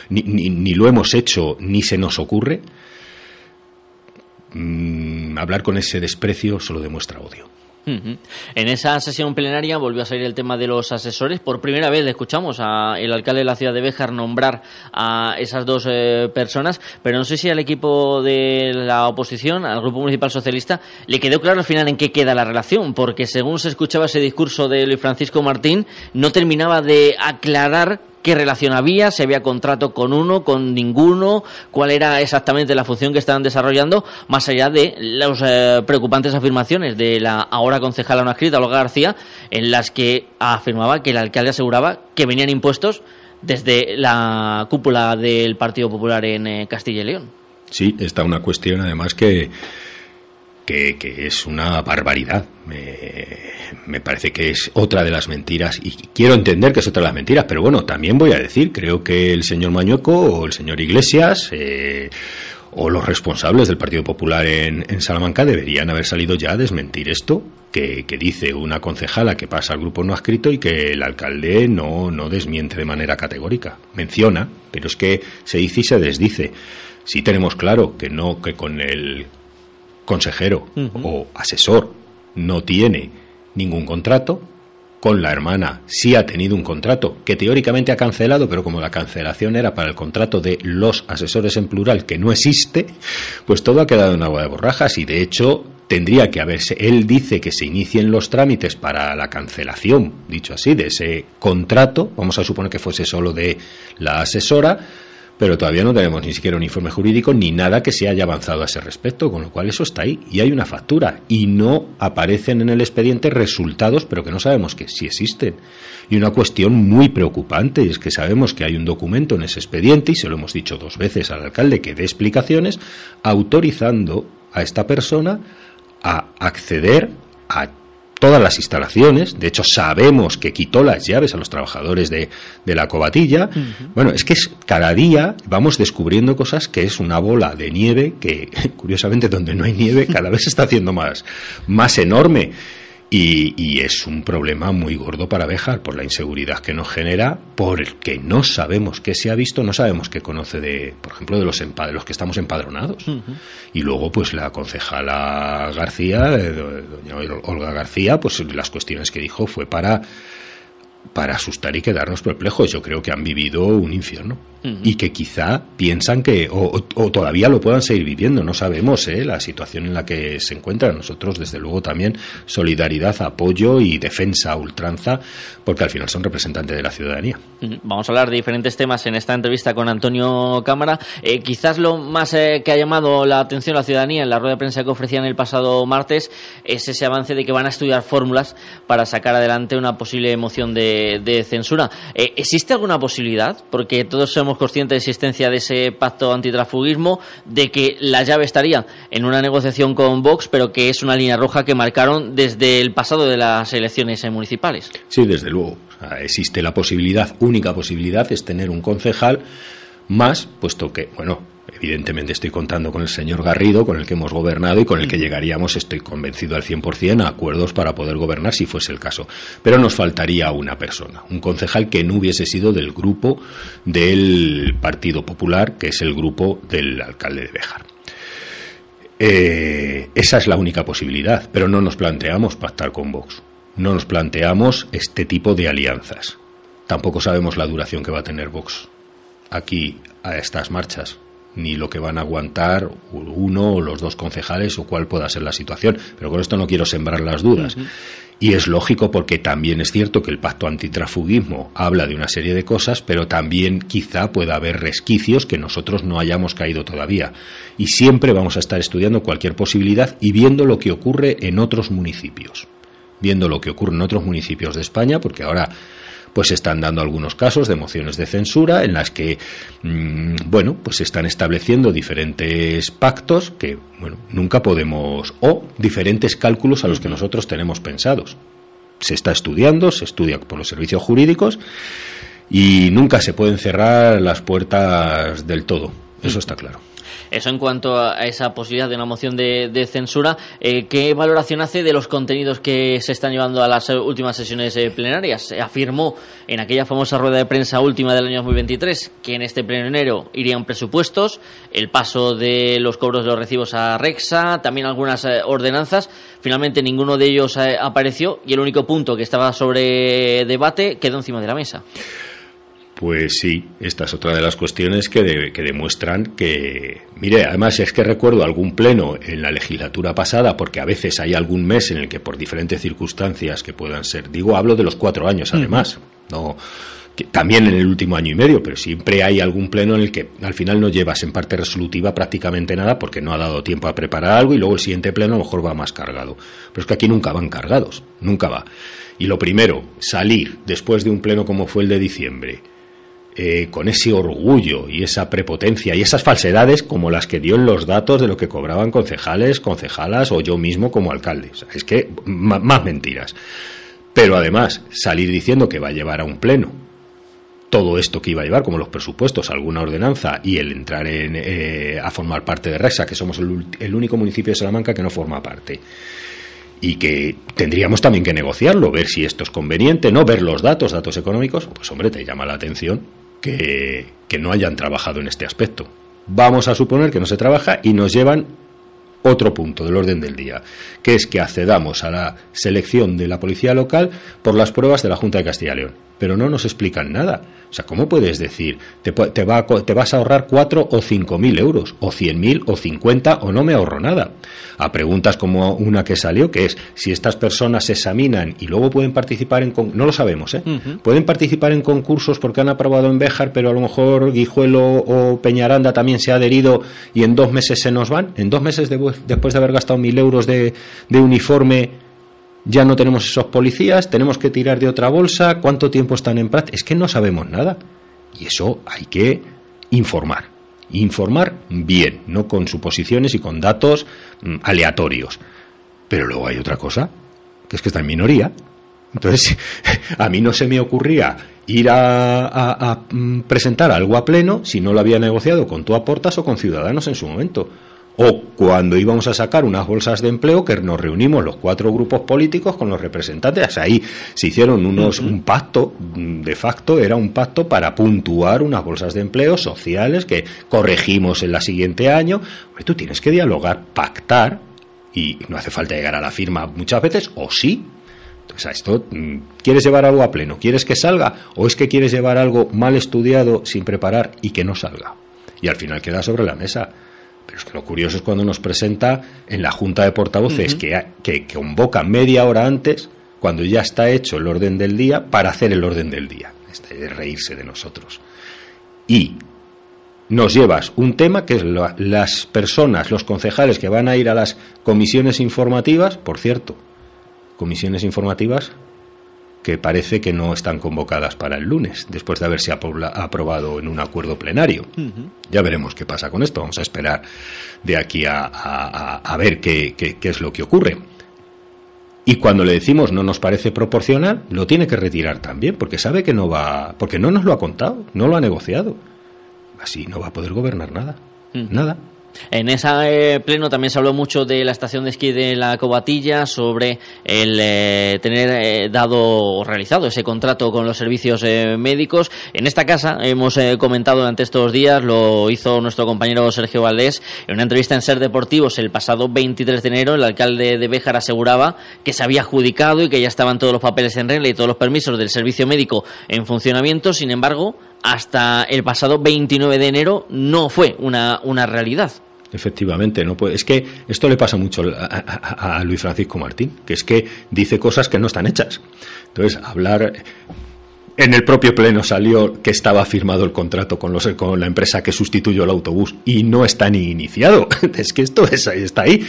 [SPEAKER 10] ni, lo hemos hecho, ni se nos ocurre, mm, hablar con ese desprecio solo demuestra odio.
[SPEAKER 4] En esa sesión plenaria volvió a salir el tema de los asesores. Por primera vez le escuchamos al alcalde de la ciudad de Béjar nombrar a esas dos eh, personas, pero no sé si al equipo de la oposición, al Grupo Municipal Socialista, le quedó claro al final en qué queda la relación, porque según se escuchaba ese discurso de Luis Francisco Martín, no terminaba de aclarar qué relación había, si había contrato con uno, con ninguno, cuál era exactamente la función que estaban desarrollando, más allá de las eh, preocupantes afirmaciones de la ahora concejala no escrita, Olga García, en las que afirmaba que el alcalde aseguraba que venían impuestos desde la cúpula del Partido Popular en eh, Castilla y León.
[SPEAKER 10] Sí, está una cuestión además que, que, es una barbaridad. Me, parece que es otra de las mentiras y quiero entender que es otra de las mentiras, pero bueno, también voy a decir, creo que el señor Mañueco o el señor Iglesias eh, o los responsables del Partido Popular en, en, Salamanca deberían haber salido ya a desmentir esto que, dice una concejala que pasa al grupo no escrito y que el alcalde no, no desmiente de manera categórica. Menciona, pero es que se dice y se desdice. Si tenemos claro que no, que con el consejero o asesor no tiene ningún contrato, con la hermana sí ha tenido un contrato que teóricamente ha cancelado, pero como la cancelación era para el contrato de los asesores en plural que no existe, pues todo ha quedado en agua de borrajas y de hecho tendría que haberse, él dice que se inicien los trámites para la cancelación, dicho así, de ese contrato, vamos a suponer que fuese solo de la asesora, pero todavía no tenemos ni siquiera un informe jurídico ni nada que se haya avanzado a ese respecto, con lo cual eso está ahí y hay una factura y no aparecen en el expediente resultados, pero que no sabemos que sí existen. Y una cuestión muy preocupante es que sabemos que hay un documento en ese expediente y se lo hemos dicho dos veces al alcalde que dé explicaciones autorizando a esta persona a acceder a todas las instalaciones. De hecho, sabemos que quitó las llaves a los trabajadores de, de la cobatilla. Bueno, es que es, cada día vamos descubriendo cosas que es una bola de nieve que, (laughs) curiosamente, donde no hay nieve, cada vez se está haciendo más, más enorme. Y, es un problema muy gordo para Bejar por la inseguridad que nos genera, porque no sabemos qué se ha visto, no sabemos qué conoce de, por ejemplo, de los, de los que estamos empadronados. Y luego, pues la concejala García, eh, doña Olga García, pues las cuestiones que dijo fue para para asustar y quedarnos perplejos. Yo creo que han vivido un infierno y que quizá piensan que, o, todavía lo puedan seguir viviendo, no sabemos ¿eh? la situación en la que se encuentran. Nosotros, desde luego, también solidaridad, apoyo y defensa ultranza, porque al final son representantes de la ciudadanía.
[SPEAKER 4] Vamos a hablar de diferentes temas en esta entrevista con Antonio Cámara. Eh, quizás lo más eh, que ha llamado la atención a la ciudadanía en la rueda de prensa que ofrecían el pasado martes es ese avance de que van a estudiar fórmulas para sacar adelante una posible moción de, de censura. Eh, ¿Existe alguna posibilidad? Porque todos somos conscientes de existencia de ese pacto antitrafugismo, de que la llave estaría en una negociación con Vox, pero que es una línea roja que marcaron desde el pasado de las elecciones municipales.
[SPEAKER 10] Sí, desde luego. existe la posibilidad, única posibilidad, es tener un concejal más, puesto que, bueno, Evidentemente estoy contando con el señor Garrido, con el que hemos gobernado y con el que llegaríamos, estoy convencido al 100%, a acuerdos para poder gobernar si fuese el caso. Pero nos faltaría una persona, un concejal que no hubiese sido del grupo del Partido Popular, que es el grupo del alcalde de Béjar. Eh, esa es la única posibilidad, pero no nos planteamos pactar con Vox. No nos planteamos este tipo de alianzas. Tampoco sabemos la duración que va a tener Vox aquí a estas marchas ni lo que van a aguantar uno o los dos concejales o cuál pueda ser la situación. Pero con esto no quiero sembrar las dudas. Y es lógico porque también es cierto que el pacto antitrafugismo habla de una serie de cosas, pero también quizá pueda haber resquicios que nosotros no hayamos caído todavía. Y siempre vamos a estar estudiando cualquier posibilidad y viendo lo que ocurre en otros municipios. Viendo lo que ocurre en otros municipios de España, porque ahora pues están dando algunos casos de mociones de censura en las que, mm, bueno, pues se están estableciendo diferentes pactos que, bueno, nunca podemos, o diferentes cálculos a los que nosotros tenemos pensados. Se está estudiando, se estudia por los servicios jurídicos y nunca se pueden cerrar las puertas del todo. Eso está claro.
[SPEAKER 4] Eso en cuanto a esa posibilidad de una moción de, censura, eh, ¿qué valoración hace de los contenidos que se están llevando a las últimas sesiones eh, plenarias? Se afirmó en aquella famosa rueda de prensa última del año 2023 que en este plenario irían presupuestos, el paso de los cobros de los recibos a Rexa, también algunas eh, ordenanzas. Finalmente ninguno de ellos apareció y el único punto que estaba sobre debate quedó encima de la mesa.
[SPEAKER 10] Pues sí, esta es otra de las cuestiones que, demuestran que, mire, además es que recuerdo algún pleno en la legislatura pasada, porque a veces hay algún mes en el que por diferentes circunstancias que puedan ser, digo, hablo de los cuatro años además, no también en el último año y medio, pero siempre hay algún pleno en el que al final no llevas en parte resolutiva prácticamente nada porque no ha dado tiempo a preparar algo y luego el siguiente pleno a lo mejor va más cargado. Pero es que aquí nunca van cargados, nunca va. Y lo primero, salir después de un pleno como fue el de diciembre eh, con ese orgullo y esa prepotencia y esas falsedades como las que dio en los datos de lo que cobraban concejales, concejalas o yo mismo como alcalde. es que más mentiras. Pero además, salir diciendo que va a llevar a un pleno todo esto que iba a llevar, como los presupuestos, alguna ordenanza y el entrar en, eh, a formar parte de RESA, que somos el, único municipio de Salamanca que no forma parte. Y que tendríamos también que negociarlo, ver si esto es conveniente, no ver los datos, datos económicos, pues hombre, te llama la atención que, no hayan trabajado en este aspecto. Vamos a suponer que no se trabaja y nos llevan otro punto del orden del día, que es que accedamos a la selección de la policía local por las pruebas de la Junta de Castilla y León. Pero no nos explican nada. O sea, ¿cómo puedes decir, te, te, va, te vas a ahorrar cuatro o cinco mil euros, o cien mil, o cincuenta, o no me ahorro nada? A preguntas como una que salió, que es si estas personas se examinan y luego pueden participar en. No lo sabemos, ¿eh? Pueden participar en concursos porque han aprobado en Béjar, pero a lo mejor Guijuelo o Peñaranda también se ha adherido y en dos meses se nos van. En dos meses después de haber gastado mil euros de, de uniforme ya no tenemos esos policías, tenemos que tirar de otra bolsa, cuánto tiempo están en práctica. Es que no sabemos nada. Y eso hay que informar. Informar bien, no con suposiciones y con datos mm, aleatorios. Pero luego hay otra cosa, que es que está en minoría. Entonces, (laughs) a mí no se me ocurría ir a, a, mm, presentar algo a pleno si no lo había negociado con tu aportas o con Ciudadanos en su momento o cuando íbamos a sacar unas bolsas de empleo que nos reunimos los cuatro grupos políticos con los representantes. Ahí se hicieron unos, un pacto, de facto era un pacto para puntuar unas bolsas de empleo sociales que corregimos en el siguiente año. tú tienes que dialogar, pactar, y no hace falta llegar a la firma muchas veces, o sí. Entonces, a esto, mm, ¿quieres llevar algo a pleno? ¿Quieres que salga? ¿O es que quieres llevar algo mal estudiado, sin preparar y que no salga? Y al final queda sobre la mesa. Lo curioso es cuando nos presenta en la Junta de Portavoces que, que, convoca media hora antes, cuando ya está hecho el orden del día, para hacer el orden del día. Este de reírse de nosotros. Y nos llevas un tema que es las personas, los concejales que van a ir a las comisiones informativas, por cierto, comisiones informativas que parece que no están convocadas para el lunes, después de haberse aprobado en un acuerdo plenario. Ya veremos qué pasa con esto. Vamos a esperar de aquí a, ver qué, qué, es lo que ocurre. Y cuando le decimos no nos parece proporcional, lo tiene que retirar también, porque sabe que no va, porque no nos lo ha contado, no lo ha negociado. Así no va a poder gobernar nada. Nada.
[SPEAKER 4] En ese eh, pleno también se habló mucho de la estación de esquí de la Cobatilla, sobre el eh, tener eh, dado o realizado ese contrato con los servicios médicos. En esta casa hemos comentado durante estos días, lo hizo nuestro compañero Sergio Valdés, en una entrevista en Ser Deportivos el pasado 23 de enero, el alcalde de Béjar aseguraba que se había adjudicado y que ya estaban todos los papeles en regla y todos los permisos del servicio médico en funcionamiento. Sin embargo, hasta el pasado 29 de enero no fue una, una realidad.
[SPEAKER 10] Efectivamente, no puede. Es que esto le pasa mucho a, Luis Francisco Martín, que es que dice cosas que no están hechas. Entonces, hablar. En el propio pleno salió que estaba firmado el contrato con, los, con la empresa que sustituyó el autobús y no está ni iniciado. (laughs) Es que esto está ahí.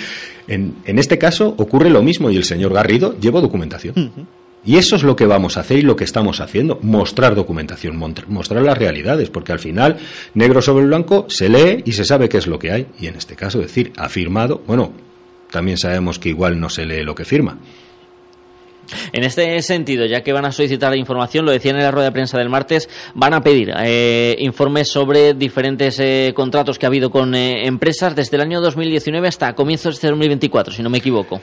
[SPEAKER 10] En, en este caso ocurre lo mismo y el señor Garrido lleva documentación. Y eso es lo que vamos a hacer y lo que estamos haciendo, mostrar documentación, mostrar las realidades, porque al final, negro sobre blanco, se lee y se sabe qué es lo que hay. Y en este caso, decir, ha firmado, bueno, también sabemos que igual no se lee lo que firma.
[SPEAKER 4] En este sentido, ya que van a solicitar información, lo decían en la rueda de prensa del martes, van a pedir eh, informes sobre diferentes eh, contratos que ha habido con eh, empresas desde el año 2019 hasta comienzos de este 2024, si no me equivoco.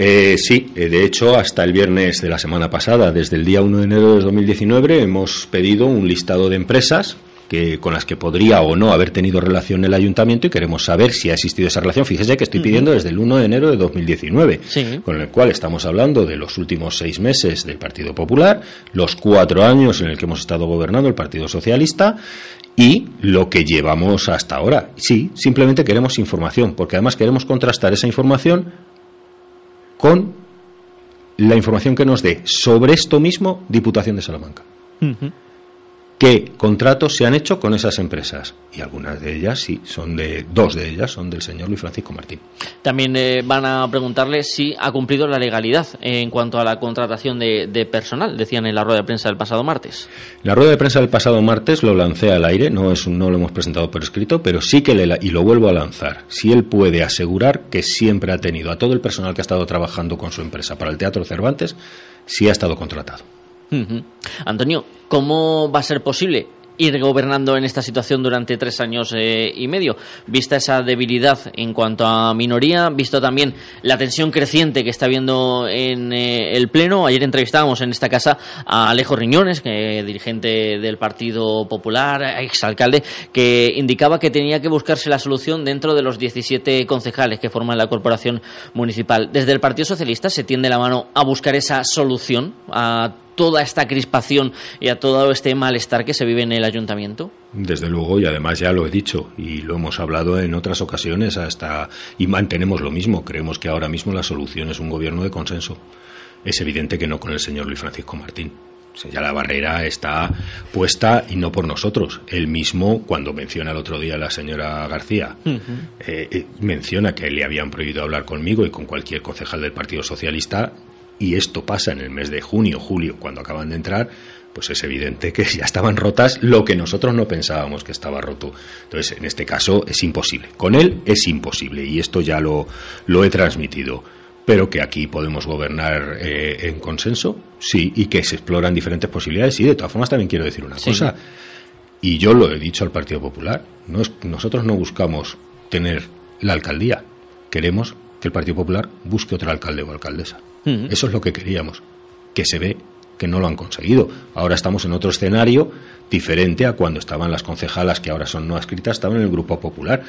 [SPEAKER 10] Eh, sí, eh, de hecho, hasta el viernes de la semana pasada, desde el día 1 de enero de 2019, hemos pedido un listado de empresas que, con las que podría o no haber tenido relación el ayuntamiento y queremos saber si ha existido esa relación. Fíjese que estoy pidiendo desde el 1 de enero de 2019, con el cual estamos hablando de los últimos seis meses del Partido Popular, los cuatro años en el que hemos estado gobernando el Partido Socialista y lo que llevamos hasta ahora. Sí, simplemente queremos información, porque además queremos contrastar esa información con la información que nos dé sobre esto mismo Diputación de Salamanca. Qué contratos se han hecho con esas empresas. Y algunas de ellas, sí, son de, dos de ellas son del señor Luis Francisco Martín.
[SPEAKER 4] También eh, van a preguntarle si ha cumplido la legalidad en cuanto a la contratación de, de, personal, decían en la rueda de prensa del pasado martes.
[SPEAKER 10] La rueda de prensa del pasado martes lo lancé al aire, no, es, no lo hemos presentado por escrito, pero sí que le, y lo vuelvo a lanzar. Si él puede asegurar que siempre ha tenido a todo el personal que ha estado trabajando con su empresa para el Teatro Cervantes, sí ha estado contratado.
[SPEAKER 4] Antonio, ¿cómo va a ser posible ir gobernando en esta situación durante tres años eh, y medio, vista esa debilidad en cuanto a minoría, visto también la tensión creciente que está habiendo en eh, el Pleno. Ayer entrevistábamos en esta casa a Alejo Riñones, que, dirigente del Partido Popular, exalcalde, que indicaba que tenía que buscarse la solución dentro de los 17 concejales que forman la corporación municipal. Desde el Partido Socialista se tiende la mano a buscar esa solución a toda esta crispación y a todo este malestar que se vive en el ayuntamiento?
[SPEAKER 10] Desde luego, y además ya lo he dicho y lo hemos hablado en otras ocasiones hasta y mantenemos lo mismo. Creemos que ahora mismo la solución es un gobierno de consenso. Es evidente que no con el señor Luis Francisco Martín. O sea, ya la barrera está puesta y no por nosotros. Él mismo, cuando menciona el otro día la señora García, uh -huh. eh, menciona que le habían prohibido hablar conmigo y con cualquier concejal del Partido Socialista y esto pasa en el mes de junio, julio, cuando acaban de entrar, pues es evidente que ya estaban rotas lo que nosotros no pensábamos que estaba roto. Entonces, en este caso es imposible. Con él es imposible y esto ya lo, lo he transmitido. Pero que aquí podemos gobernar eh, en consenso, sí, y que se exploran diferentes posibilidades. Y de todas formas también quiero decir una sí. cosa, y yo lo he dicho al Partido Popular, no es, nosotros no buscamos tener la alcaldía, queremos que el Partido Popular busque otro alcalde o alcaldesa. Eso es lo que queríamos, que se ve que no lo han conseguido. Ahora estamos en otro escenario diferente a cuando estaban las concejalas que ahora son no adscritas, estaban en el Grupo Popular.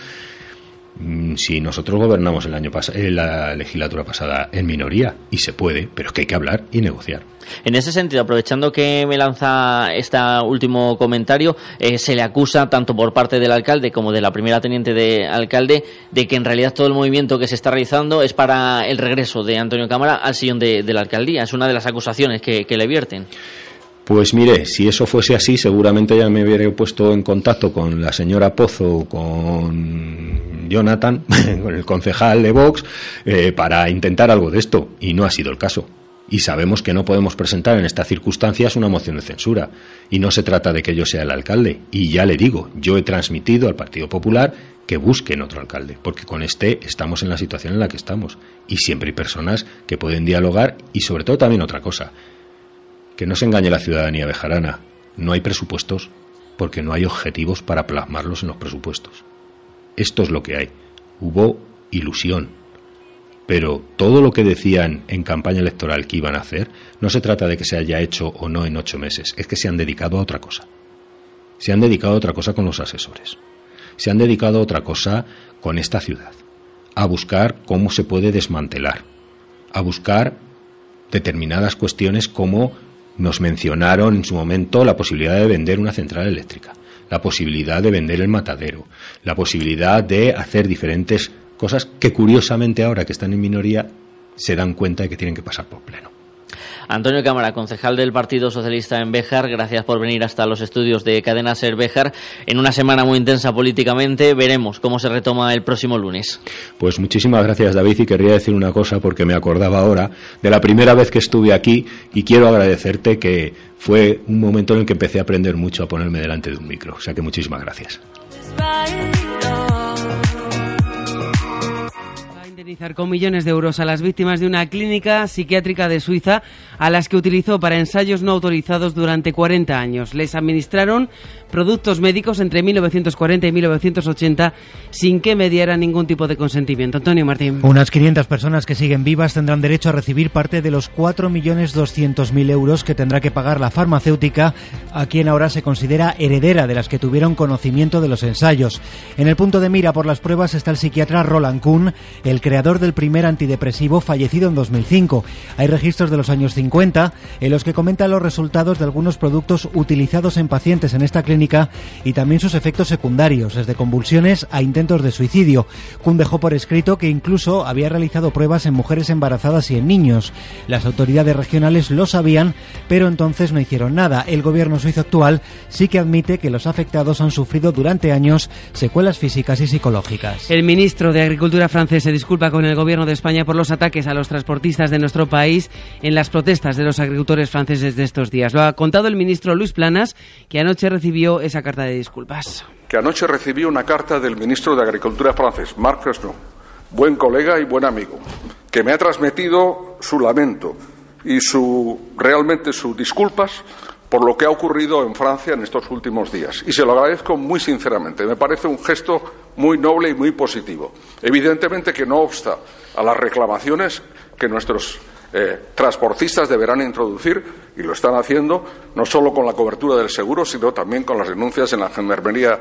[SPEAKER 10] Si nosotros gobernamos el año en la legislatura pasada en minoría, y se puede, pero es que hay que hablar y negociar.
[SPEAKER 4] En ese sentido, aprovechando que me lanza este último comentario, eh, se le acusa tanto por parte del alcalde como de la primera teniente de alcalde de que en realidad todo el movimiento que se está realizando es para el regreso de Antonio Cámara al sillón de, de la alcaldía. Es una de las acusaciones que, que le vierten.
[SPEAKER 10] Pues mire, si eso fuese así, seguramente ya me hubiera puesto en contacto con la señora Pozo, con Jonathan, (laughs) con el concejal de Vox, eh, para intentar algo de esto. Y no ha sido el caso. Y sabemos que no podemos presentar en estas circunstancias una moción de censura. Y no se trata de que yo sea el alcalde. Y ya le digo, yo he transmitido al Partido Popular que busquen otro alcalde, porque con este estamos en la situación en la que estamos. Y siempre hay personas que pueden dialogar y sobre todo también otra cosa que no se engañe la ciudadanía bejarana. No hay presupuestos porque no hay objetivos para plasmarlos en los presupuestos. Esto es lo que hay. Hubo ilusión. Pero todo lo que decían en campaña electoral que iban a hacer, no se trata de que se haya hecho o no en ocho meses, es que se han dedicado a otra cosa. Se han dedicado a otra cosa con los asesores. Se han dedicado a otra cosa con esta ciudad. A buscar cómo se puede desmantelar. A buscar determinadas cuestiones como nos mencionaron en su momento la posibilidad de vender una central eléctrica, la posibilidad de vender el matadero, la posibilidad de hacer diferentes cosas que curiosamente ahora que están en minoría se dan cuenta de que tienen que pasar por pleno.
[SPEAKER 4] Antonio Cámara, concejal del Partido Socialista en Béjar, gracias por venir hasta los estudios de Cadena Ser Béjar. En una semana muy intensa políticamente, veremos cómo se retoma el próximo lunes.
[SPEAKER 10] Pues muchísimas gracias, David, y querría decir una cosa porque me acordaba ahora de la primera vez que estuve aquí y quiero agradecerte que fue un momento en el que empecé a aprender mucho a ponerme delante de un micro. O sea que muchísimas gracias.
[SPEAKER 11] Con millones de euros a las víctimas de una clínica psiquiátrica de Suiza a las que utilizó para ensayos no autorizados durante 40 años. Les administraron productos médicos entre 1940 y 1980 sin que mediara ningún tipo de consentimiento. Antonio Martín.
[SPEAKER 12] Unas 500 personas que siguen vivas tendrán derecho a recibir parte de los 4.200.000 euros que tendrá que pagar la farmacéutica a quien ahora se considera heredera de las que tuvieron conocimiento de los ensayos. En el punto de mira por las pruebas está el psiquiatra Roland Kuhn, el que creador del primer antidepresivo fallecido en 2005. Hay registros de los años 50 en los que comenta los resultados de algunos productos utilizados en pacientes en esta clínica y también sus efectos secundarios, desde convulsiones a intentos de suicidio. Kuhn dejó por escrito que incluso había realizado pruebas en mujeres embarazadas y en niños. Las autoridades regionales lo sabían, pero entonces no hicieron nada. El gobierno suizo actual sí que admite que los afectados han sufrido durante años secuelas físicas y psicológicas.
[SPEAKER 11] El ministro de Agricultura francés se disculpa con el gobierno de España por los ataques a los transportistas de nuestro país en las protestas de los agricultores franceses de estos días. Lo ha contado el ministro Luis Planas, que anoche recibió esa carta de disculpas.
[SPEAKER 13] Que anoche recibió una carta del ministro de Agricultura francés, Marc Fresneau, buen colega y buen amigo, que me ha transmitido su lamento y su realmente sus disculpas por lo que ha ocurrido en Francia en estos últimos días. Y se lo agradezco muy sinceramente. Me parece un gesto muy noble y muy positivo. Evidentemente que no obsta a las reclamaciones que nuestros eh, transportistas deberán introducir, y lo están haciendo, no solo con la cobertura del seguro, sino también con las denuncias en la gendarmería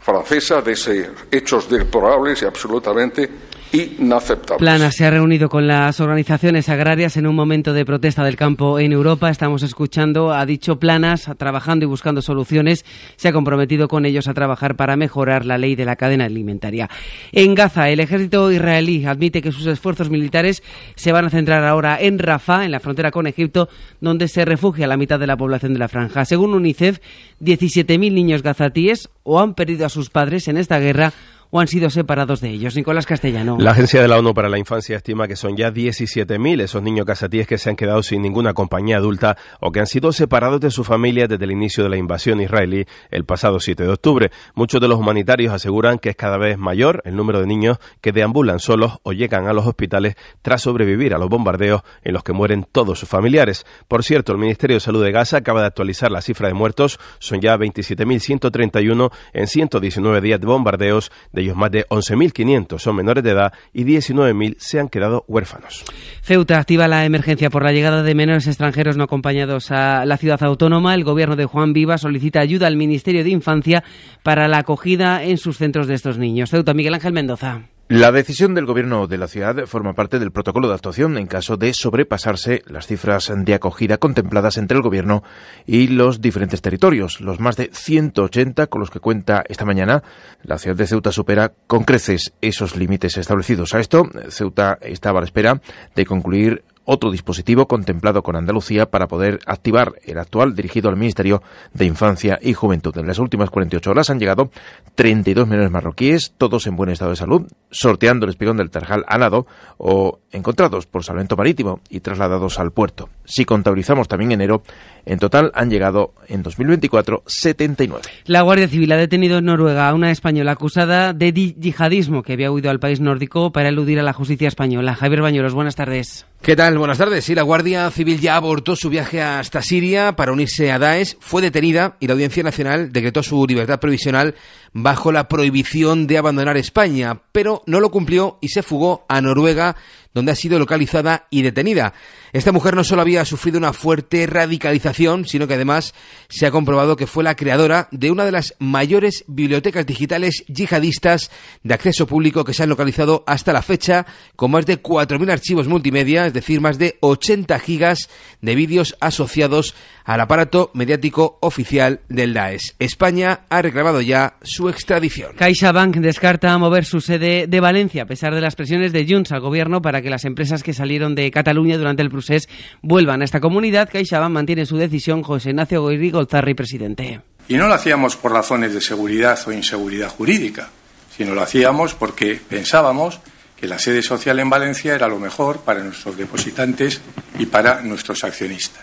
[SPEAKER 13] francesa de ese hechos deplorables y absolutamente inaceptables.
[SPEAKER 11] Plana se ha reunido con las organizaciones agrarias en un momento de protesta del campo en Europa. Estamos escuchando, ha dicho Planas, trabajando y buscando soluciones, se ha comprometido con ellos a trabajar para mejorar la ley de la cadena alimentaria. En Gaza, el ejército israelí admite que sus esfuerzos militares se van a centrar ahora en Rafah, en la frontera con Egipto, donde se refugia la mitad de la población de la franja. Según UNICEF, 17.000 niños gazatíes o han perdido a sus padres en esta guerra o han sido separados de ellos. Nicolás Castellano.
[SPEAKER 14] La Agencia de la ONU para la Infancia estima que son ya 17.000 esos niños casatíes que se han quedado sin ninguna compañía adulta o que han sido separados de su familia desde el inicio de la invasión israelí el pasado 7 de octubre. Muchos de los humanitarios aseguran que es cada vez mayor el número de niños que deambulan solos o llegan a los hospitales tras sobrevivir a los bombardeos en los que mueren todos sus familiares. Por cierto, el Ministerio de Salud de Gaza acaba de actualizar la cifra de muertos. Son ya 27.131 en 119 días de bombardeos de ellos más de 11.500 son menores de edad y 19.000 se han quedado huérfanos.
[SPEAKER 11] Ceuta activa la emergencia por la llegada de menores extranjeros no acompañados a la ciudad autónoma. El gobierno de Juan Viva solicita ayuda al Ministerio de Infancia para la acogida en sus centros de estos niños. Ceuta, Miguel Ángel Mendoza.
[SPEAKER 15] La decisión del gobierno de la ciudad forma parte del protocolo de actuación en caso de sobrepasarse las cifras de acogida contempladas entre el gobierno y los diferentes territorios. Los más de 180 con los que cuenta esta mañana, la ciudad de Ceuta supera con creces esos límites establecidos. A esto, Ceuta estaba a la espera de concluir otro dispositivo contemplado con Andalucía para poder activar el actual dirigido al Ministerio de Infancia y Juventud. En las últimas 48 horas han llegado 32 menores marroquíes, todos en buen estado de salud, sorteando el espigón del Tarjal a nado o encontrados por salvamento marítimo y trasladados al puerto. Si contabilizamos también enero, en total han llegado en 2024 79.
[SPEAKER 11] La Guardia Civil ha detenido en Noruega a una española acusada de yihadismo que había huido al país nórdico para eludir a la justicia española. Javier Bañuelos, buenas tardes.
[SPEAKER 16] ¿Qué tal? Buenas tardes. Sí, la Guardia Civil ya abortó su viaje hasta Siria para unirse a Daesh, fue detenida y la Audiencia Nacional decretó su libertad provisional bajo la prohibición de abandonar España, pero no lo cumplió y se fugó a Noruega donde ha sido localizada y detenida. Esta mujer no solo había sufrido una fuerte radicalización, sino que además se ha comprobado que fue la creadora de una de las mayores bibliotecas digitales yihadistas de acceso público que se han localizado hasta la fecha, con más de 4.000 archivos multimedia, es decir, más de 80 gigas de vídeos asociados al aparato mediático oficial del Daesh. España ha reclamado ya su extradición.
[SPEAKER 11] CaixaBank descarta mover su sede de Valencia a pesar de las presiones de Junts al gobierno para que las empresas que salieron de Cataluña durante el procés vuelvan a esta comunidad. CaixaBank mantiene su decisión. José Ignacio Goyri Golzarri, presidente.
[SPEAKER 17] Y no lo hacíamos por razones de seguridad o inseguridad jurídica, sino lo hacíamos porque pensábamos que la sede social en Valencia era lo mejor para nuestros depositantes y para nuestros accionistas.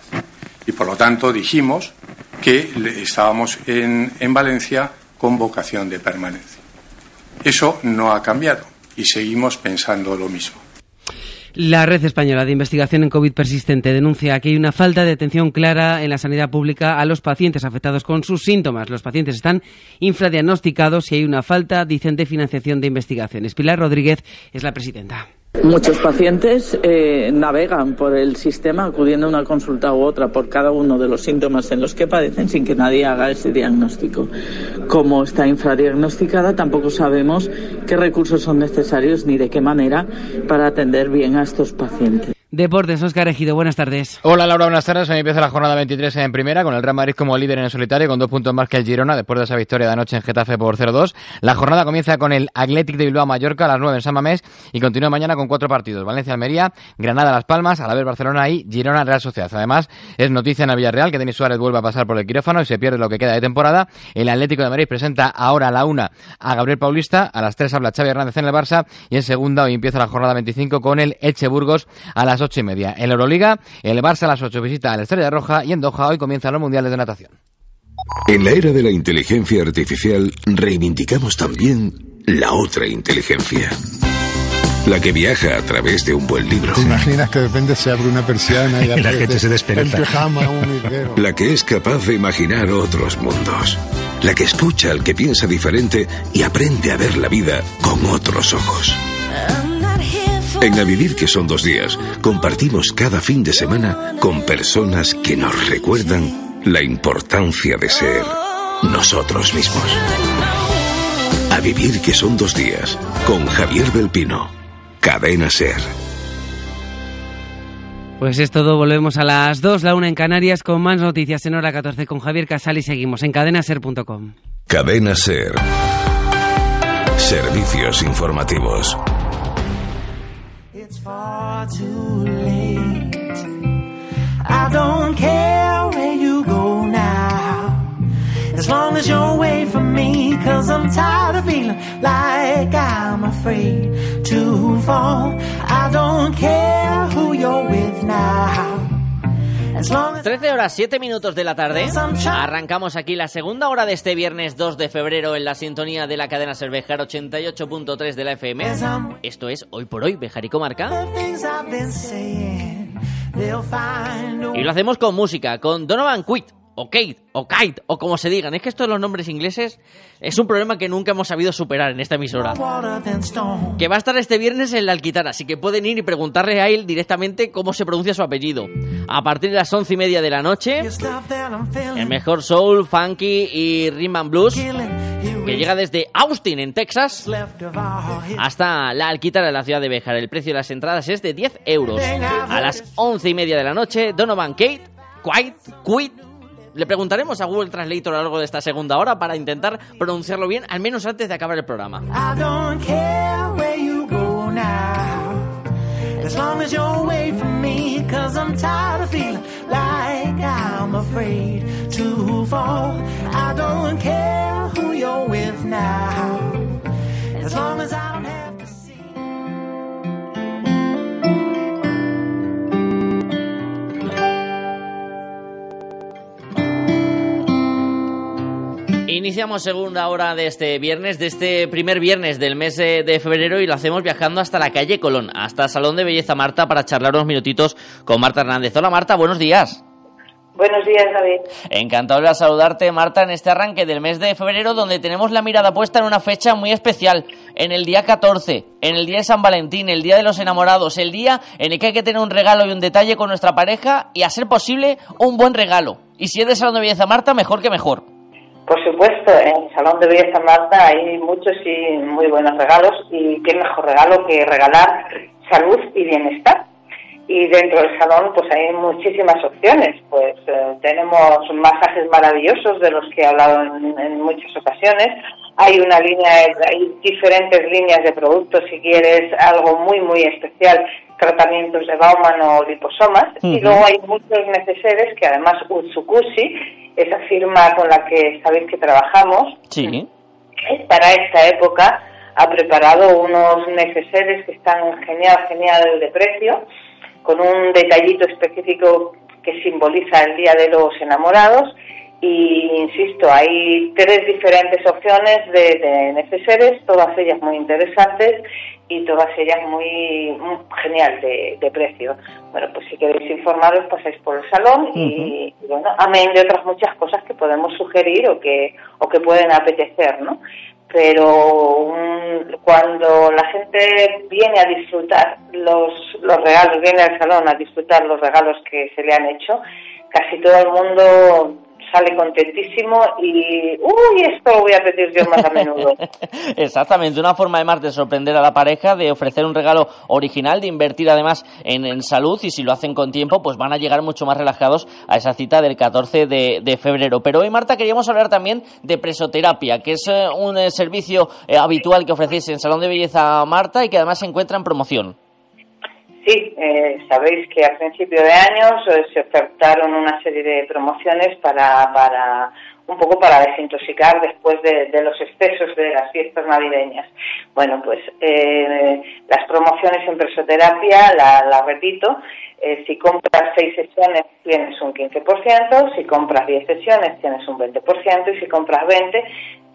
[SPEAKER 17] Y por lo tanto dijimos que estábamos en, en Valencia con vocación de permanencia. Eso no ha cambiado y seguimos pensando lo mismo.
[SPEAKER 11] La Red Española de Investigación en COVID persistente denuncia que hay una falta de atención clara en la sanidad pública a los pacientes afectados con sus síntomas. Los pacientes están infradiagnosticados y hay una falta, dicen, de financiación de investigaciones. Pilar Rodríguez es la presidenta.
[SPEAKER 18] Muchos pacientes eh, navegan por el sistema acudiendo a una consulta u otra por cada uno de los síntomas en los que padecen sin que nadie haga ese diagnóstico. Como está infradiagnosticada, tampoco sabemos qué recursos son necesarios ni de qué manera para atender bien a estos pacientes.
[SPEAKER 11] Deportes, Oscar Ejido, buenas tardes.
[SPEAKER 19] Hola Laura, buenas tardes. Hoy empieza la jornada 23 en primera con el Real Madrid como líder en el solitario con dos puntos más que el Girona después de esa victoria de anoche en Getafe por 0-2. La jornada comienza con el Athletic de Bilbao Mallorca a las 9 en San Mamés y continúa mañana con cuatro partidos. Valencia Almería, Granada Las Palmas, a la vez Barcelona y Girona Real Sociedad. Además, es noticia en el Villarreal que Denis Suárez vuelve a pasar por el quirófano y se pierde lo que queda de temporada. El Atlético de Madrid presenta ahora a la una a Gabriel Paulista, a las 3 habla Xavi Hernández en el Barça y en segunda hoy empieza la jornada 25 con el Eche Burgos a las 8 y media. El Euroliga, el Barça a las 8 visita a la Estrella Roja y en Doha hoy comienzan los mundiales de natación.
[SPEAKER 20] En la era de la inteligencia artificial reivindicamos también la otra inteligencia. La que viaja a través de un buen libro.
[SPEAKER 21] ¿Te imaginas que de repente se abre una persiana y,
[SPEAKER 20] Y (laughs) la gente se
[SPEAKER 21] un hilero.
[SPEAKER 20] La que es capaz de imaginar otros mundos. La que escucha al que piensa diferente y aprende a ver la vida con otros ojos. En A Vivir que son dos días, compartimos cada fin de semana con personas que nos recuerdan la importancia de ser nosotros mismos. A Vivir que son dos días, con Javier del Pino. Cadena Ser.
[SPEAKER 11] Pues es todo, volvemos a las 2, la 1 en Canarias con más noticias en hora 14 con Javier Casal y seguimos en cadenaser.com.
[SPEAKER 20] Cadena Ser. Servicios informativos.
[SPEAKER 5] Far too late. I don't care where you go now. As long as you're away from me, cause I'm tired of feeling like I'm afraid to fall. I don't care who you're with now. As long as
[SPEAKER 4] 13 horas 7 minutos de la tarde. Arrancamos aquí la segunda hora de este viernes 2 de febrero en la sintonía de la cadena Cervejar 88.3 de la FM. Esto es Hoy por Hoy, Bejar y Comarca. Y lo hacemos con música, con Donovan Quit, o Kate, o Kite, o como se digan. Es que esto de los nombres ingleses es un problema que nunca hemos sabido superar en esta emisora. Que va a estar este viernes en la Alquitara, así que pueden ir y preguntarle a él directamente cómo se pronuncia su apellido. A partir de las once y media de la noche, el mejor soul, funky y rhythm blues, que llega desde Austin, en Texas, hasta la Alquitara de la ciudad de Béjar. El precio de las entradas es de 10 euros. A las once y media de la noche, Donovan Kate, Quiet, Quit. Le preguntaremos a Google Translator a lo largo de esta segunda hora para intentar pronunciarlo bien, al menos antes de acabar el programa. Iniciamos segunda hora de este viernes, de este primer viernes del mes eh, de febrero y lo hacemos viajando hasta la calle Colón, hasta Salón de Belleza Marta para charlar unos minutitos con Marta Hernández. Hola Marta, buenos días.
[SPEAKER 22] Buenos días, David.
[SPEAKER 4] Encantado de saludarte, Marta, en este arranque del mes de febrero, donde tenemos la mirada puesta en una fecha muy especial, en el día 14, en el día de San Valentín, el día de los enamorados, el día en el que hay que tener un regalo y un detalle con nuestra pareja y, a ser posible, un buen regalo. Y si es de Salón de Belleza Marta, mejor que mejor.
[SPEAKER 22] Por supuesto, en el Salón de Belleza Marta hay muchos y muy buenos regalos y qué mejor regalo que regalar salud y bienestar. Y dentro del salón pues hay muchísimas opciones. Pues eh, tenemos masajes maravillosos de los que he hablado en, en muchas ocasiones. Hay una línea, hay diferentes líneas de productos si quieres algo muy muy especial, tratamientos de Bauman o liposomas. Y luego hay muchos neceseres que además Utsukushi, esa firma con la que sabéis que trabajamos,
[SPEAKER 4] Sí.
[SPEAKER 22] para esta época ha preparado unos neceseres que están genial, genial de precio, con un detallito específico que simboliza el Día de los Enamorados. Y insisto, hay tres diferentes opciones de, de neceseres, todas ellas muy interesantes y todas ellas muy, muy genial de, de precio. Bueno, pues si queréis informaros, pasáis por el salón y, y bueno, amén de otras muchas cosas que podemos sugerir o que, o que pueden apetecer, ¿no? Pero un- cuando la gente viene a disfrutar los, los regalos, viene al salón a disfrutar los regalos que se le han hecho, casi todo el mundo sale contentísimo y, uy, esto lo voy a pedir yo más a menudo. (laughs)
[SPEAKER 4] Exactamente, una forma además de sorprender a la pareja, de ofrecer un regalo original, de invertir además en, en salud y si lo hacen con tiempo, pues van a llegar mucho más relajados a esa cita del 14 de, de febrero. Pero hoy, Marta, queríamos hablar también de presoterapia, que es eh, un eh, servicio eh, habitual que ofrecéis en Salón de Belleza Marta y que además se encuentra en promoción.
[SPEAKER 22] Sí, eh, sabéis que a principio de años se ofertaron una serie de promociones para, para un poco para desintoxicar después de, los excesos de las fiestas navideñas. Bueno, pues eh, las promociones en presoterapia, la, la repito, eh, si compras seis sesiones tienes un 15%, si compras 10 sesiones tienes un 20% y si compras 20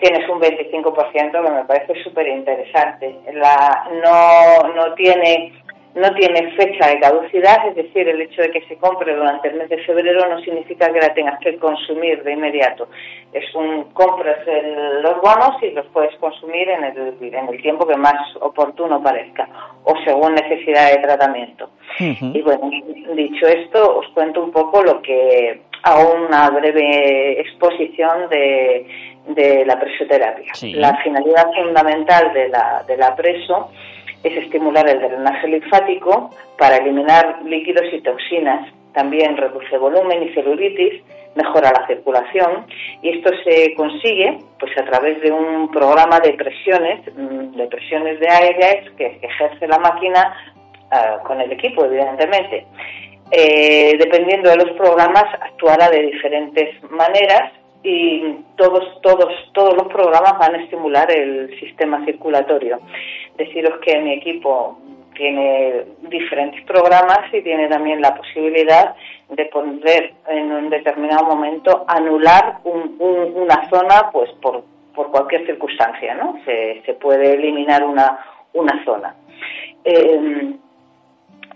[SPEAKER 22] tienes un 25%, que me parece súper interesante. No, no tiene no tiene fecha de caducidad, es decir, el hecho de que se compre durante el mes de febrero no significa que la tengas que consumir de inmediato. Es un compras el- los bonos y los puedes consumir en el, en el tiempo que más oportuno parezca o según necesidad de tratamiento. Y bueno, dicho esto, os cuento un poco lo que hago una breve exposición de, de la presoterapia.
[SPEAKER 23] Sí.
[SPEAKER 22] La finalidad fundamental de la, de la preso es estimular el drenaje linfático para eliminar líquidos y toxinas. También reduce volumen y celulitis, mejora la circulación y esto se consigue pues a través de un programa de presiones, mm, de presiones de aire que ejerce la máquina ah, con el equipo, evidentemente. Eh, dependiendo de los programas, actuará de diferentes maneras y todos, todos, todos los programas van a estimular el sistema circulatorio. Deciros que mi equipo tiene diferentes programas y tiene también la posibilidad de poder en un determinado momento anular un- un- una zona pues por, por cualquier circunstancia, ¿no? Se, se puede eliminar una, una zona. Eh,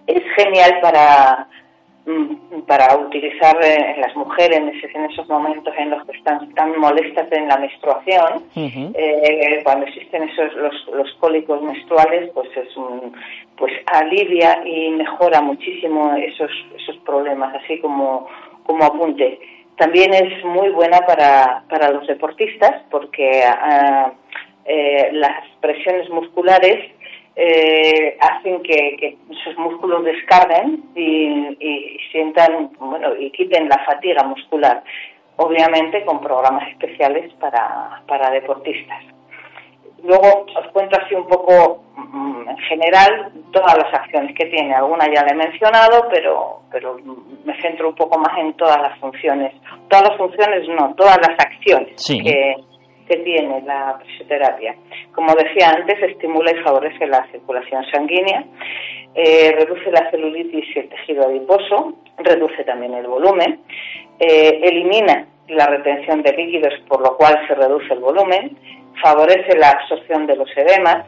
[SPEAKER 22] es genial para para utilizar eh, en las mujeres en, esos momentos en los que están tan molestas en la menstruación eh, cuando existen esos los, los cólicos menstruales pues es un pues alivia y mejora muchísimo esos esos problemas así como como apunte. También es muy buena para para los deportistas porque ah, eh, las presiones musculares eh, hacen que, que sus músculos descarguen y, y sientan, bueno, y quiten la fatiga muscular, obviamente con programas especiales para, para deportistas. Luego os cuento así un poco mm, en general todas las acciones que tiene. Algunas ya le he mencionado, pero, pero me centro un poco más en todas las funciones. Todas las funciones no, todas las acciones
[SPEAKER 4] Sí.
[SPEAKER 22] que, que tiene la presoterapia. Como decía antes, estimula y favorece la circulación sanguínea, eh, reduce la celulitis y el tejido adiposo, reduce también el volumen, eh, elimina la retención de líquidos, por lo cual se reduce el volumen, favorece la absorción de los edemas,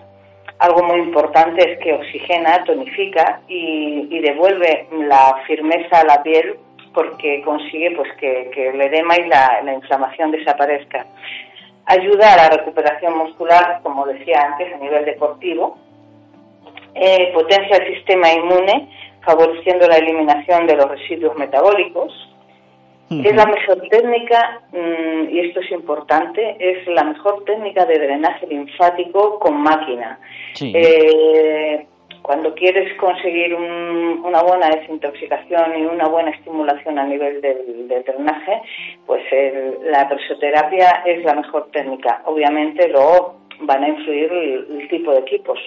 [SPEAKER 22] algo muy importante es que oxigena, tonifica y, devuelve la firmeza a la piel porque consigue pues que, que el edema y la, la inflamación desaparezca. Ayuda a la recuperación muscular, como decía antes, a nivel deportivo. Eh, potencia el sistema inmune, favoreciendo la eliminación de los residuos metabólicos. Es la mejor técnica, mm, y esto es importante, es la mejor técnica de drenaje linfático con máquina.
[SPEAKER 4] Sí.
[SPEAKER 22] Eh, cuando quieres conseguir un- una buena desintoxicación y una buena estimulación a nivel del, del drenaje, pues el- la presoterapia es la mejor técnica. Obviamente luego van a influir el, el tipo de equipos,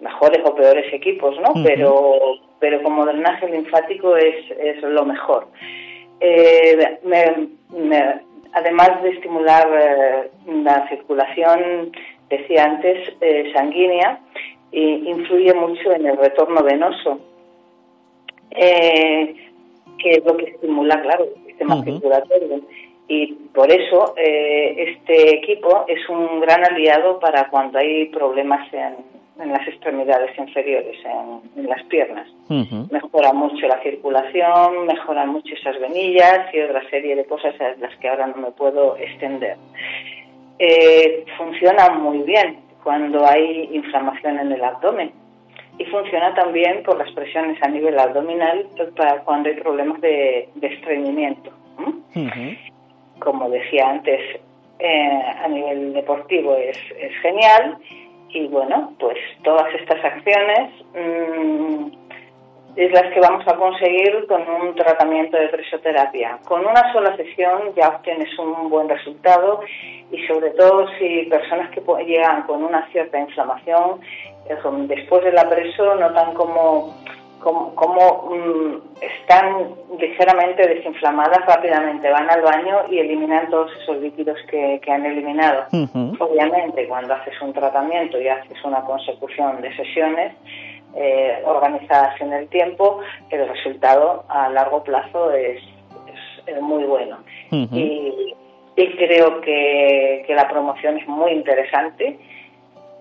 [SPEAKER 22] mejores o peores equipos, ¿no? Pero pero como drenaje linfático es, es lo mejor. Eh, me- me- además de estimular eh, la circulación, decía antes, eh, sanguínea, influye mucho en el retorno venoso, eh, que es lo que estimula, claro, el sistema circulatorio. Y por eso eh, este equipo es un gran aliado para cuando hay problemas en, en las extremidades inferiores, en- en las piernas mejora mucho la circulación, mejora mucho esas venillas y otra serie de cosas a las que ahora no me puedo extender. Eh, funciona muy bien. Cuando hay inflamación en el abdomen. Y funciona también por las presiones a nivel abdominal para cuando hay problemas de, estreñimiento. Como decía antes, eh, a nivel deportivo es, es genial y bueno, pues todas estas acciones mm, es las que vamos a conseguir con un tratamiento de presoterapia. Con una sola sesión ya obtienes un buen resultado y sobre todo si personas que llegan con una cierta inflamación, eh, después de la preso notan como como, mm, están ligeramente desinflamadas rápidamente, van al baño y eliminan todos esos líquidos que, han eliminado. Obviamente, cuando haces un tratamiento y haces una consecución de sesiones eh, organizadas en el tiempo, el resultado a largo plazo es, muy bueno. y, creo que, que la promoción es muy interesante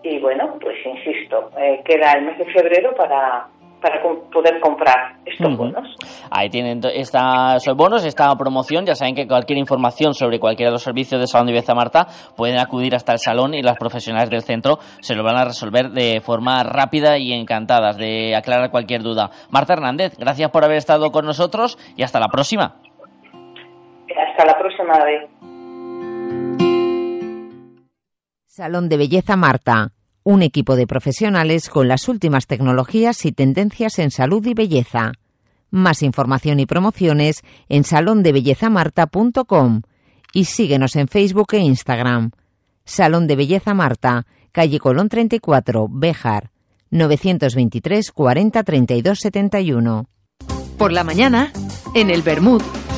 [SPEAKER 22] y bueno, pues insisto, eh, queda el mes de febrero para, para poder comprar estos bonos.
[SPEAKER 4] Ahí tienen estos bonos, esta promoción. Ya saben que cualquier información sobre cualquiera de los servicios de Salón de Belleza Marta pueden acudir hasta el salón y las profesionales del centro se lo van a resolver de forma rápida y encantadas de aclarar cualquier duda. Marta Hernández, gracias por haber estado con nosotros y hasta la próxima.
[SPEAKER 22] Hasta la próxima, David.
[SPEAKER 24] Salón de Belleza Marta un equipo de profesionales con las últimas tecnologías y tendencias en salud y belleza. Más información y promociones en salondebellezamarta.com y síguenos en Facebook e Instagram. Salón de Belleza Marta, calle Colón 34, Béjar, 923 40 32 71.
[SPEAKER 25] Por la mañana, en el Bermud,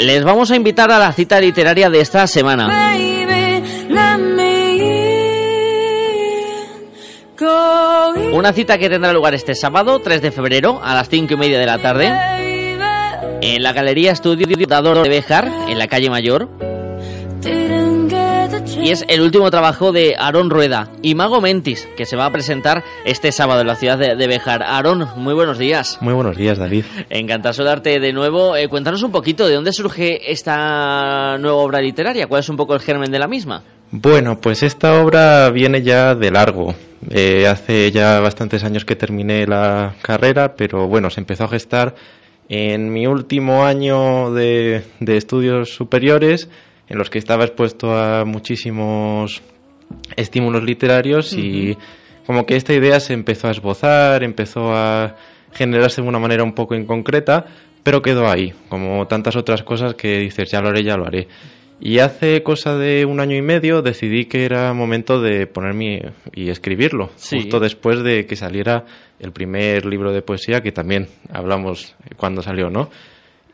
[SPEAKER 4] Les vamos a invitar a la cita literaria de esta semana. Una cita que tendrá lugar este sábado, 3 de febrero, a las 5 y media de la tarde, en la Galería Estudio Dador de Bejar, en la calle Mayor. Y es el último trabajo de Aaron Rueda y Mago Mentis, que se va a presentar este sábado en la ciudad de, Bejar. Aaron, muy buenos días.
[SPEAKER 26] Muy buenos días, David.
[SPEAKER 4] Encantado de saludarte de nuevo. Eh, cuéntanos un poquito de dónde surge esta nueva obra literaria, cuál es un poco el germen de la misma.
[SPEAKER 26] Bueno, pues esta obra viene ya de largo. Eh, hace ya bastantes años que terminé la carrera, pero bueno, se empezó a gestar en mi último año de, estudios superiores, en los que estaba expuesto a muchísimos estímulos literarios y como que esta idea se empezó a esbozar, empezó a generarse de una manera un poco inconcreta, pero quedó ahí, como tantas otras cosas que dices, ya lo haré, ya lo haré. Y hace cosa de un año y medio decidí que era momento de ponerme y escribirlo, justo después de que saliera el primer libro de poesía, que también hablamos cuando salió, ¿no?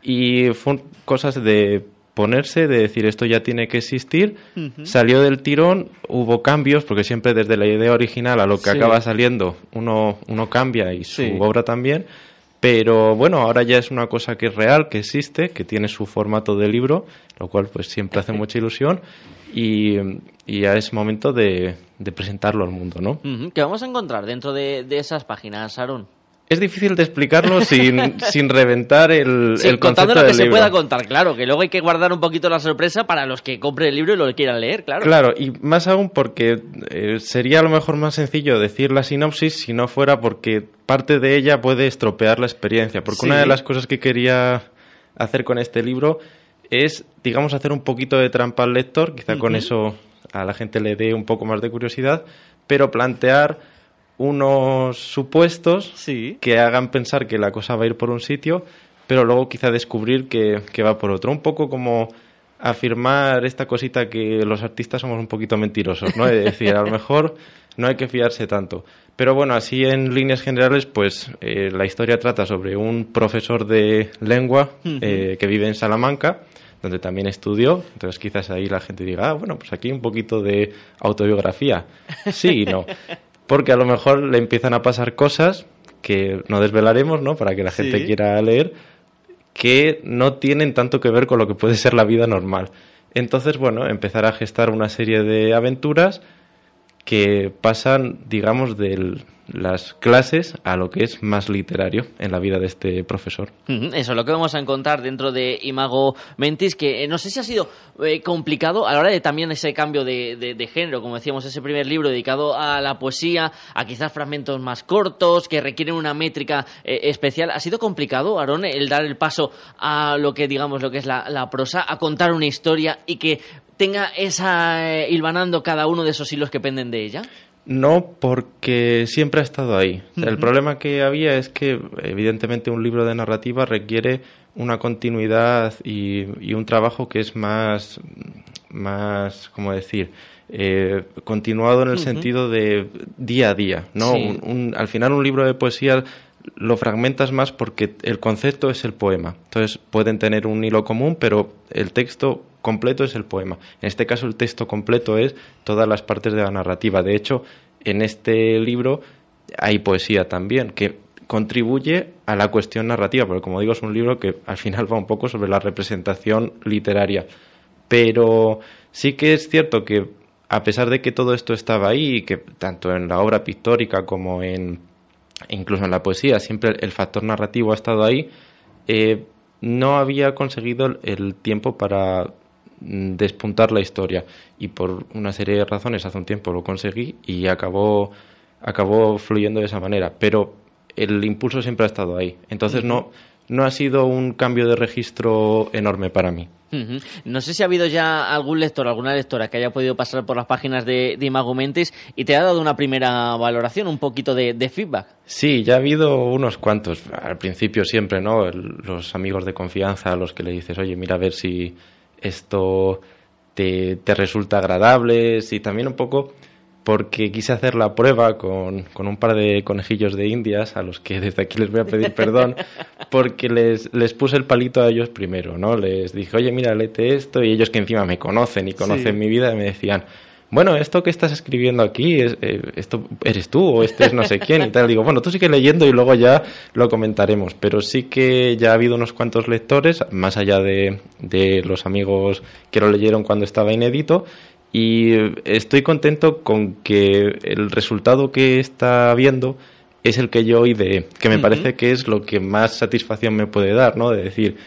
[SPEAKER 26] Y fue cosas de ponerse, de decir esto ya tiene que existir, salió del tirón, hubo cambios, porque siempre desde la idea original a lo que acaba saliendo uno, uno cambia y su obra también, pero bueno, ahora ya es una cosa que es real, que existe, que tiene su formato de libro, lo cual pues siempre hace mucha ilusión. Y, ya es momento de, presentarlo al mundo, ¿no?
[SPEAKER 4] ¿Qué vamos a encontrar dentro de, de esas páginas, Aaron?
[SPEAKER 26] Es difícil de explicarlo sin, (laughs) sin reventar el,
[SPEAKER 4] sí,
[SPEAKER 26] el
[SPEAKER 4] contando lo que se pueda contar, claro, que luego hay que guardar un poquito la sorpresa para los que compren el libro y lo quieran leer, claro.
[SPEAKER 26] Claro, y más aún porque eh, sería a lo mejor más sencillo decir la sinopsis si no fuera porque parte de ella puede estropear la experiencia. Porque una de las cosas que quería hacer con este libro es, digamos, hacer un poquito de trampa al lector, quizá con eso a la gente le dé un poco más de curiosidad, pero plantear unos supuestos que hagan pensar que la cosa va a ir por un sitio, pero luego quizá descubrir que, va por otro. Un poco como afirmar esta cosita que los artistas somos un poquito mentirosos, ¿no? Es decir, a lo mejor no hay que fiarse tanto. Pero bueno, así en líneas generales, pues eh, la historia trata sobre un profesor de lengua eh, que vive en Salamanca, donde también estudió. Entonces quizás ahí la gente diga, ah, bueno, pues aquí un poquito de autobiografía. Sí y no. Porque a lo mejor le empiezan a pasar cosas que no desvelaremos, ¿no? Para que la gente quiera leer, que no tienen tanto que ver con lo que puede ser la vida normal. Entonces, bueno, empezar a gestar una serie de aventuras que pasan, digamos, del, las clases a lo que es más literario en la vida de este profesor.
[SPEAKER 4] Eso es lo que vamos a encontrar dentro de Imago Mentis, que eh, no sé si ha sido eh, complicado a la hora de también ese cambio de, género, como decíamos, ese primer libro dedicado a la poesía, a quizás fragmentos más cortos, que requieren una métrica eh, especial. ¿Ha sido complicado, Aarón, el dar el paso a lo que, digamos, lo que es la, la prosa, a contar una historia y que tenga esa hilvanando cada uno de esos hilos que penden de ella?
[SPEAKER 26] No, porque siempre ha estado ahí. El problema que había es que, evidentemente, un libro de narrativa requiere una continuidad y, un trabajo que es más, más ¿cómo decir? Eh, continuado en el sentido de día a día, ¿no? al final un libro de poesía lo fragmentas más porque el concepto es el poema. Entonces pueden tener un hilo común, pero el texto completo es el poema. En este caso el texto completo es todas las partes de la narrativa. De hecho, en este libro hay poesía también, que contribuye a la cuestión narrativa, porque como digo es un libro que al final va un poco sobre la representación literaria. Pero sí que es cierto que a pesar de que todo esto estaba ahí, que tanto en la obra pictórica como en incluso en la poesía siempre el factor narrativo ha estado ahí, eh, no había conseguido el tiempo para despuntar la historia y por una serie de razones hace un tiempo lo conseguí y acabó acabó fluyendo de esa manera pero el impulso siempre ha estado ahí entonces no no ha sido un cambio de registro enorme para mí
[SPEAKER 4] No sé si ha habido ya algún lector, alguna lectora que haya podido pasar por las páginas de, de Imagumentes y te ha dado una primera valoración, un poquito de, feedback.
[SPEAKER 26] Sí, ya ha habido unos cuantos. Al principio siempre, ¿no? los amigos de confianza a los que le dices, oye, mira a ver si, esto te, resulta agradable, y también un poco porque quise hacer la prueba con, con, un par de conejillos de indias, a los que desde aquí les voy a pedir perdón, (laughs) porque les, les puse el palito a ellos primero, ¿no? Les dije, oye, mira, léete esto, y ellos que encima me conocen y conocen mi vida, me decían, bueno, esto que estás escribiendo aquí, es, eh, esto eres tú o este es no sé quién y tal. Digo, bueno, tú sigue leyendo y luego ya lo comentaremos. Pero sí que ya ha habido unos cuantos lectores, más allá de, de los amigos que lo leyeron cuando estaba inédito. Y estoy contento con que el resultado que está viendo es el que yo ideé, que me parece que es lo que más satisfacción me puede dar, ¿no? De decir,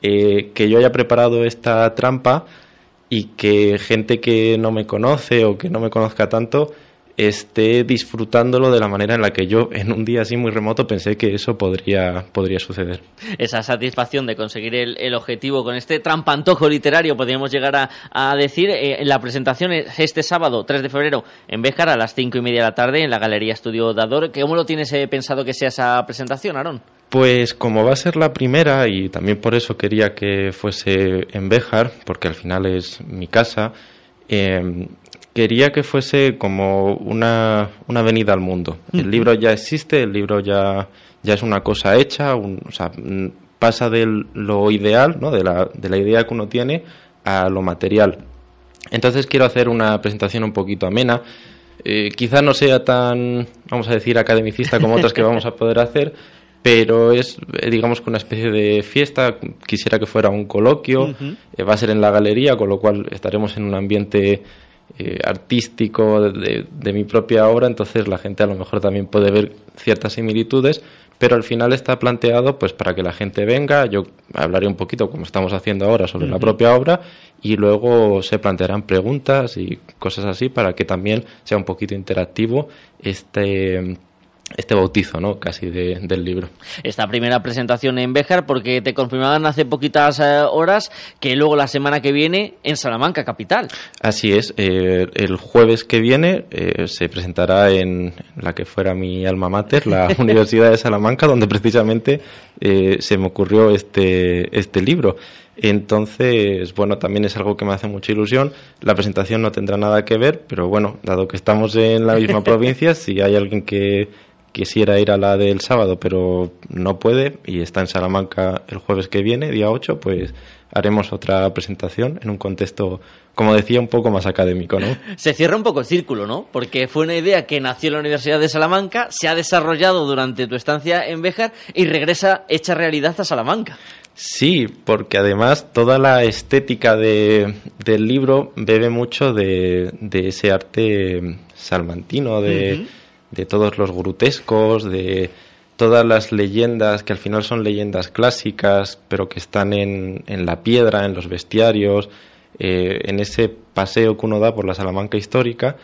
[SPEAKER 26] eh, que yo haya preparado esta trampa y que gente que no me conoce o que no me conozca tanto esté disfrutándolo de la manera en la que yo en un día así muy remoto pensé que eso podría, podría suceder.
[SPEAKER 4] Esa satisfacción de conseguir el, objetivo con este trampantojo literario, podríamos llegar a, decir, eh, la presentación este sábado 3 de febrero en Béjar a las 5 y media de la tarde en la Galería Estudio Dador. ¿Cómo lo tienes eh, pensado que sea esa presentación, Aaron?
[SPEAKER 26] Pues como va a ser la primera y también por eso quería que fuese en Béjar, porque al final es mi casa, em, quería que fuese como una, una venida al mundo. El libro ya existe, el libro ya, ya es una cosa hecha, o sea, pasa de lo ideal, ¿no? de, la, de la idea que uno tiene, a lo material. Entonces quiero hacer una presentación un poquito amena. Eh, quizá no sea tan, vamos a decir, academicista como otras que vamos a poder hacer, pero es, eh, digamos que una especie de fiesta. Quisiera que fuera un coloquio. Eh, va a ser en la galería, con lo cual estaremos en un ambiente eh, artístico de, de, mi propia obra, entonces la gente a lo mejor también puede ver ciertas similitudes, pero al final está planteado pues para que la gente venga, yo hablaré un poquito como estamos haciendo ahora sobre la propia obra y luego se plantearán preguntas y cosas así para que también sea un poquito interactivo este este bautizo, ¿no? Casi del libro.
[SPEAKER 4] Esta primera presentación en Béjar, porque te confirmaban hace poquitas eh, horas que luego la semana que viene en Salamanca, capital.
[SPEAKER 26] Así es. Eh, el jueves que viene eh, se presentará en la que fuera mi alma mater, la (laughs) Universidad de Salamanca, donde precisamente se me ocurrió este, este libro. Entonces, bueno, también es algo que me hace mucha ilusión. La presentación no tendrá nada que ver, pero bueno, dado que estamos en la misma (laughs) provincia, si hay alguien que quisiera ir a la del sábado, pero no puede y está en Salamanca el jueves que viene, día 8, pues haremos otra presentación en un contexto, como decía, un poco más académico, ¿no? (laughs)
[SPEAKER 4] Se cierra un poco el círculo, ¿no? Porque fue una idea que nació en la Universidad de Salamanca, se ha desarrollado durante tu estancia en Béjar y regresa hecha realidad a Salamanca.
[SPEAKER 26] Sí, porque además toda la estética de, del libro bebe mucho de, de ese arte salmantino, de, de todos los grutescos, de todas las leyendas que al final son leyendas clásicas, pero que están en, en la piedra, en los bestiarios, eh, en ese paseo que uno da por la Salamanca histórica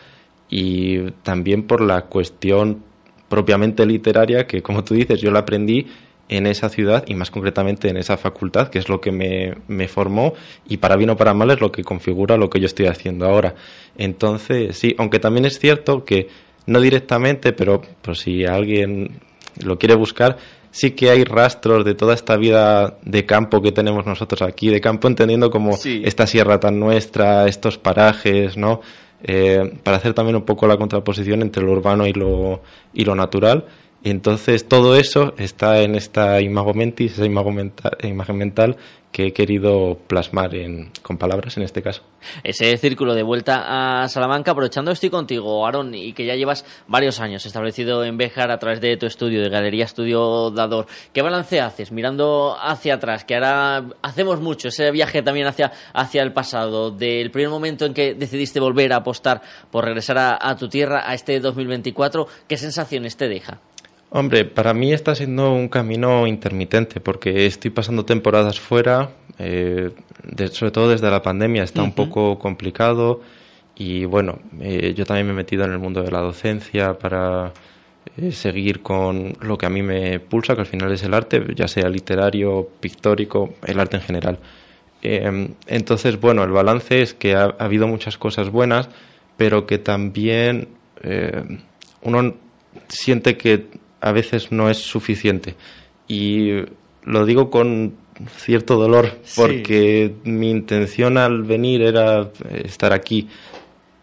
[SPEAKER 26] y también por la cuestión propiamente literaria que, como tú dices, yo la aprendí en esa ciudad y más concretamente en esa facultad, que es lo que me, me, formó y para bien o para mal es lo que configura lo que yo estoy haciendo ahora. Entonces, sí, aunque también es cierto que no directamente, pero pues, si alguien lo quiere buscar, sí que hay rastros de toda esta vida de campo que tenemos nosotros aquí, de campo entendiendo como esta sierra tan nuestra, estos parajes, ¿no? Eh, para hacer también un poco la contraposición entre lo urbano y lo, y lo natural. Y entonces todo eso está en esta imago mentis, esa imago mental, imagen mental que he querido plasmar en, con palabras en este caso.
[SPEAKER 4] Ese círculo de vuelta a Salamanca, aprovechando estoy contigo, Aaron, y que ya llevas varios años establecido en Béjar a través de tu estudio, de Galería Estudio Dador. ¿Qué balance haces mirando hacia atrás? Que ahora hacemos mucho, ese viaje también hacia, el pasado, del primer momento en que decidiste volver a apostar por regresar a tu tierra a este 2024, ¿qué sensaciones te deja?
[SPEAKER 26] Hombre, para mí está siendo un camino intermitente porque estoy pasando temporadas fuera, eh, de, sobre todo desde la pandemia está un poco complicado y bueno, eh, yo también me he metido en el mundo de la docencia para eh, seguir con lo que a mí me pulsa, que al final es el arte, ya sea literario, pictórico, el arte en general. entonces, bueno, el balance es que ha, ha, habido muchas cosas buenas, pero que también uno siente que a veces no es suficiente. Y lo digo con cierto dolor, porque mi intención al venir era estar aquí,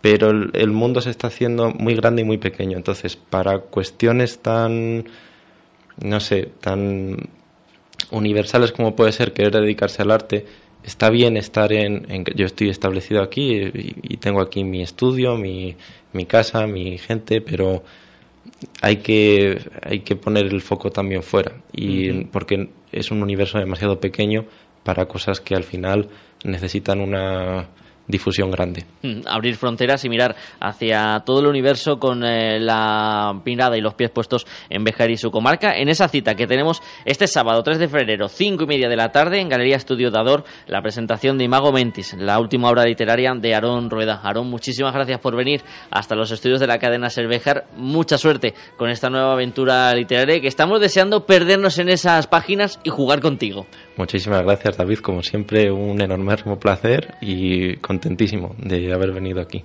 [SPEAKER 26] pero el, mundo se está haciendo muy grande y muy pequeño. Entonces, para cuestiones tan, no sé, tan universales como puede ser querer dedicarse al arte, está bien estar en, yo estoy establecido aquí y, y, tengo aquí mi estudio, mi, mi casa, mi gente, pero hay que, hay que poner el foco también fuera. Y porque es un universo demasiado pequeño para cosas que al final necesitan una difusión grande.
[SPEAKER 4] Mm, abrir fronteras y mirar hacia todo el universo con eh, la mirada y los pies puestos en Bejar y su comarca. En esa cita que tenemos este sábado 3 de febrero, 5 y media de la tarde, en Galería Estudio Dador, la presentación de Imago Mentis, la última obra literaria de Aarón Rueda. Aarón, muchísimas gracias por venir hasta los estudios de la cadena Servejar. Mucha suerte con esta nueva aventura literaria que estamos deseando perdernos en esas páginas y jugar contigo.
[SPEAKER 26] Muchísimas gracias, David. Como siempre, un enorme placer y contentísimo de haber venido aquí.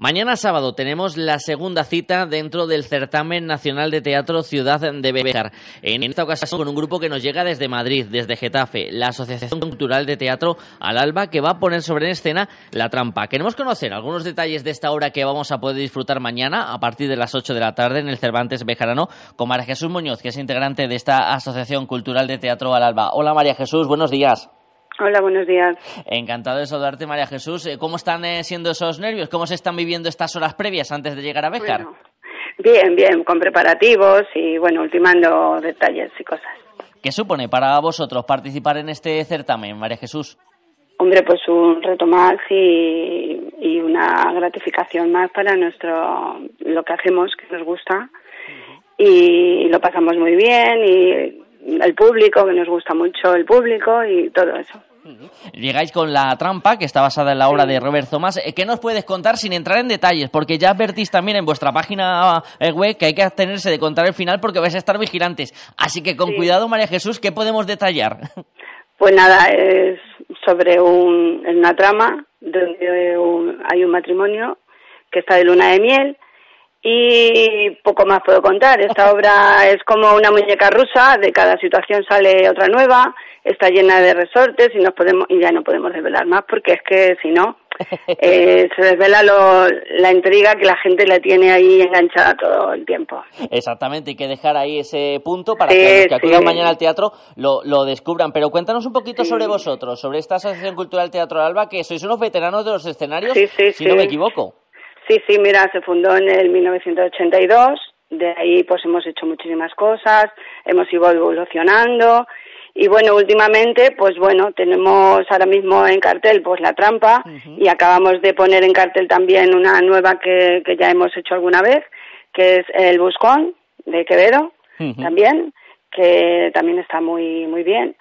[SPEAKER 4] Mañana sábado tenemos la segunda cita dentro del Certamen Nacional de Teatro Ciudad de Béjar. En esta ocasión con un grupo que nos llega desde Madrid, desde Getafe, la Asociación Cultural de Teatro Al Alba, que va a poner sobre escena La Trampa. Queremos conocer algunos detalles de esta obra que vamos a poder disfrutar mañana a partir de las 8 de la tarde en el Cervantes Bejarano con María Jesús Muñoz, que es integrante de esta Asociación Cultural de Teatro Al Alba. Hola María Jesús, buenos días.
[SPEAKER 27] Hola, buenos días.
[SPEAKER 4] Encantado de saludarte, María Jesús. Eh, ¿Cómo están eh, siendo esos nervios? ¿Cómo se están viviendo estas horas previas antes de llegar a Béjar?
[SPEAKER 27] Bien, bien, con preparativos y, bueno, ultimando detalles y cosas.
[SPEAKER 4] ¿Qué supone para vosotros participar en este certamen, María Jesús?
[SPEAKER 27] Hombre, pues un reto más y, y una gratificación más para nuestro lo que hacemos, que nos gusta. Y lo pasamos muy bien y el público, que nos gusta mucho el público y todo eso.
[SPEAKER 4] Llegáis con La Trampa, que está basada en la obra de Robert Thomas. Eh, ¿Qué nos puedes contar sin entrar en detalles? Porque ya advertís también en vuestra página eh, web que hay que abstenerse de contar el final porque vais a estar vigilantes. Así que con cuidado, María Jesús, ¿qué podemos detallar? (laughs)
[SPEAKER 27] Pues nada, es sobre un, una trama donde hay un matrimonio que está de luna de miel y poco más puedo contar. Esta (laughs) obra es como una muñeca rusa, de cada situación sale otra nueva, está llena de resortes y nos podemos y ya no podemos desvelar más porque es que si no (laughs) eh, se desvela lo, la intriga que la gente le tiene ahí enganchada todo el tiempo.
[SPEAKER 4] Exactamente, hay que dejar ahí ese punto para que los que acudan mañana al teatro lo, lo descubran. Pero cuéntanos un poquito sobre vosotros, sobre esta Asociación Cultural Teatro Alba, que sois unos veteranos de los escenarios, si no me equivoco.
[SPEAKER 27] Sí, sí, mira, se fundó en el 1982, de ahí pues hemos hecho muchísimas cosas, hemos ido evolucionando y bueno, últimamente pues bueno, tenemos ahora mismo en cartel pues La Trampa y acabamos de poner en cartel también una nueva que, que ya hemos hecho alguna vez, que es El Buscón de Quevedo también, que también está muy muy bien.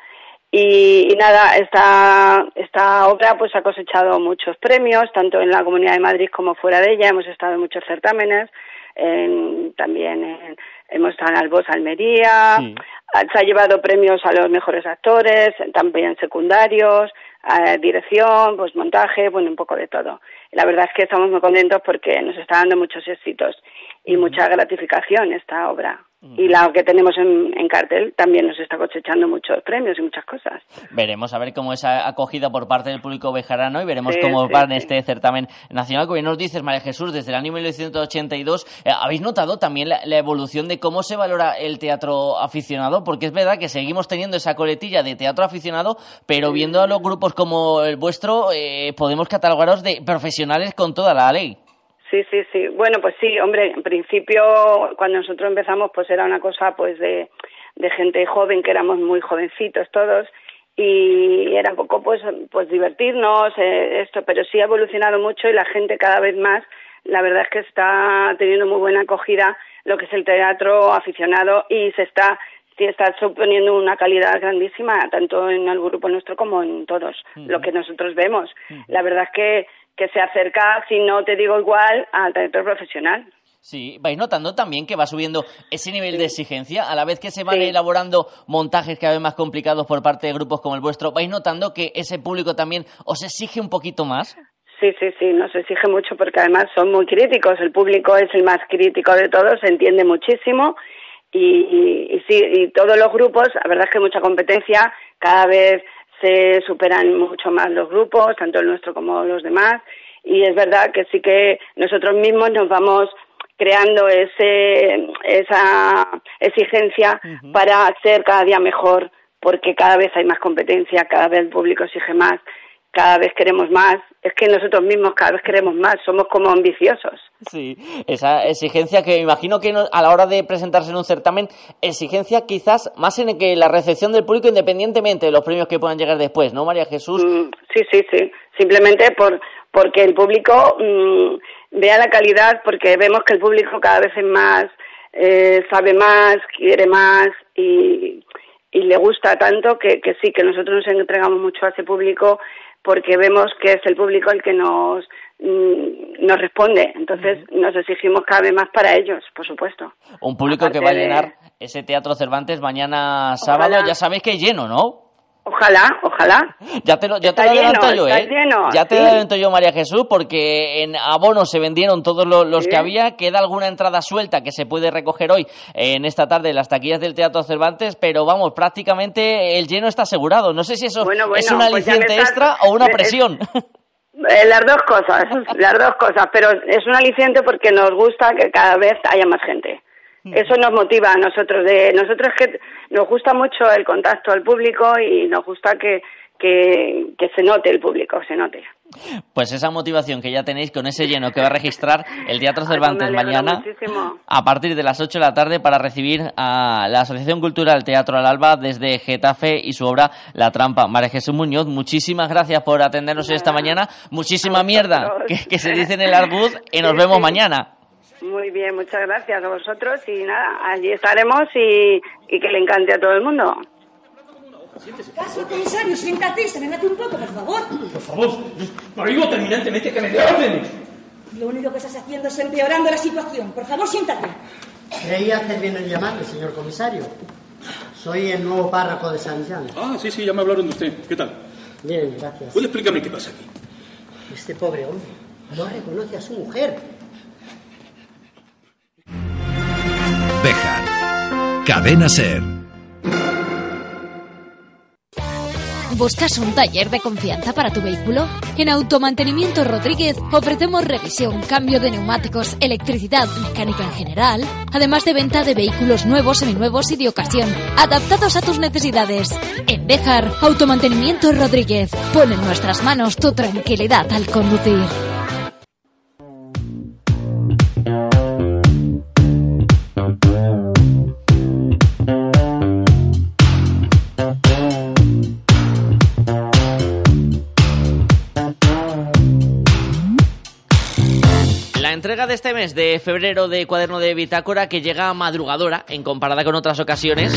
[SPEAKER 27] Y, nada, esta, esta obra pues ha cosechado muchos premios, tanto en la Comunidad de Madrid como fuera de ella. Hemos estado en muchos certámenes, también hemos estado en Albos Almería, se ha llevado premios a los mejores actores, también secundarios, dirección, pues montaje, bueno, un poco de todo. La verdad es que estamos muy contentos porque nos está dando muchos éxitos y mucha gratificación esta obra. Y la que tenemos en, en, cartel también nos está cosechando muchos premios y muchas cosas.
[SPEAKER 4] Veremos a ver cómo es acogida por parte del público bejarano y veremos cómo va en este certamen nacional. Como bien nos dices, María Jesús, desde el año 1982, eh, ¿habéis notado también la, evolución de cómo se valora el teatro aficionado? Porque es verdad que seguimos teniendo esa coletilla de teatro aficionado, pero viendo a los grupos como el vuestro, eh, podemos catalogaros de profesionales con toda la ley.
[SPEAKER 27] Sí, sí, sí. Bueno, pues sí, hombre, en principio cuando nosotros empezamos pues era una cosa pues de, de gente joven, que éramos muy jovencitos todos y era un poco pues pues divertirnos eh, esto, pero sí ha evolucionado mucho y la gente cada vez más, la verdad es que está teniendo muy buena acogida lo que es el teatro aficionado y se está está suponiendo una calidad grandísima tanto en el grupo nuestro como en todos lo que nosotros vemos. La verdad es que que se acerca, si no te digo igual, al teatro profesional.
[SPEAKER 4] Sí, vais notando también que va subiendo ese nivel de exigencia a la vez que se van elaborando montajes cada vez más complicados por parte de grupos como el vuestro. ¿Vais notando que ese público también os exige un poquito más?
[SPEAKER 27] Sí, sí, sí, nos exige mucho porque además son muy críticos. El público es el más crítico de todos, se entiende muchísimo y, y sí, y todos los grupos, la verdad es que mucha competencia, cada vez se superan mucho más los grupos, tanto el nuestro como los demás, y es verdad que sí que nosotros mismos nos vamos creando ese, esa exigencia para ser cada día mejor, porque cada vez hay más competencia, cada vez el público exige más cada vez queremos más. Es que nosotros mismos cada vez queremos más, somos como ambiciosos.
[SPEAKER 4] Sí, esa exigencia que me imagino que a la hora de presentarse en un certamen, exigencia quizás más en que la recepción del público independientemente de los premios que puedan llegar después, ¿no, María Jesús?
[SPEAKER 27] Mm, sí, sí, sí. Simplemente por porque el público mm, vea la calidad, porque vemos que el público cada vez es más, eh, sabe más, quiere más y, y le gusta tanto que, que sí, que nosotros nos entregamos mucho a ese público porque vemos que es el público el que nos mm, nos responde, entonces nos exigimos cada vez más para ellos, por supuesto.
[SPEAKER 4] Un público que va a llenar ese Teatro Cervantes mañana sábado, ya sabéis que es lleno, ¿no?
[SPEAKER 27] Ojalá, ojalá.
[SPEAKER 4] Ya te lo, ya te lo adelanto yo, ¿eh? ya te lo adelanto yo, María Jesús, porque en abono se vendieron todos los, que había. Queda alguna entrada suelta que se puede recoger hoy en esta tarde en las taquillas del Teatro Cervantes, pero vamos, prácticamente el lleno está asegurado. No sé si eso es una pues aliciente extra o una presión.
[SPEAKER 27] Eh, las dos cosas, las dos cosas, pero es un aliciente porque nos gusta que cada vez haya más gente. Eso nos motiva a nosotros. De, nosotros que nos gusta mucho el contacto al público y nos gusta que, que, que se note el público, se note.
[SPEAKER 4] Pues esa motivación que ya tenéis con ese lleno que va a registrar el Teatro Cervantes
[SPEAKER 27] alegro
[SPEAKER 4] mañana
[SPEAKER 27] muchísimo.
[SPEAKER 4] a partir de las 8 de la tarde para recibir a la Asociación Cultural Teatro al Alba desde Getafe y su obra La Trampa. María Jesús Muñoz, muchísimas gracias por atendernos esta mañana. Muchísima mierda que, que se dice en el Arbuz y nos
[SPEAKER 27] Sí,
[SPEAKER 4] vemos
[SPEAKER 27] sí. (laughs)
[SPEAKER 4] mañana.
[SPEAKER 27] Muy bien, muchas gracias a vosotros y nada, allí estaremos y, y que le encante a todo el mundo.
[SPEAKER 28] Caso, comisario, siéntate, serénate un poco, por favor.
[SPEAKER 29] Por favor, lo digo terminantemente que me dé órdenes.
[SPEAKER 28] Lo único que estás haciendo es empeorando la situación. Por favor, siéntate.
[SPEAKER 30] Creía hacer bien en llamarle, señor comisario. Soy el nuevo párroco de San Jean.
[SPEAKER 29] Ah, sí, sí, ya me hablaron de usted. ¿Qué tal?
[SPEAKER 30] Bien, gracias.
[SPEAKER 29] Oye, explícame qué pasa aquí.
[SPEAKER 30] Este pobre hombre no reconoce a su mujer.
[SPEAKER 31] Cadena Ser.
[SPEAKER 32] ¿Buscas un taller de confianza para tu vehículo? En Automantenimiento Rodríguez ofrecemos revisión, cambio de neumáticos, electricidad, mecánica en general, además de venta de vehículos nuevos, seminuevos y de ocasión, adaptados a tus necesidades. En Bejar, Automantenimiento Rodríguez pone en nuestras manos tu tranquilidad al conducir.
[SPEAKER 4] De este mes de febrero de Cuaderno de Bitácora que llega madrugadora en comparada con otras ocasiones.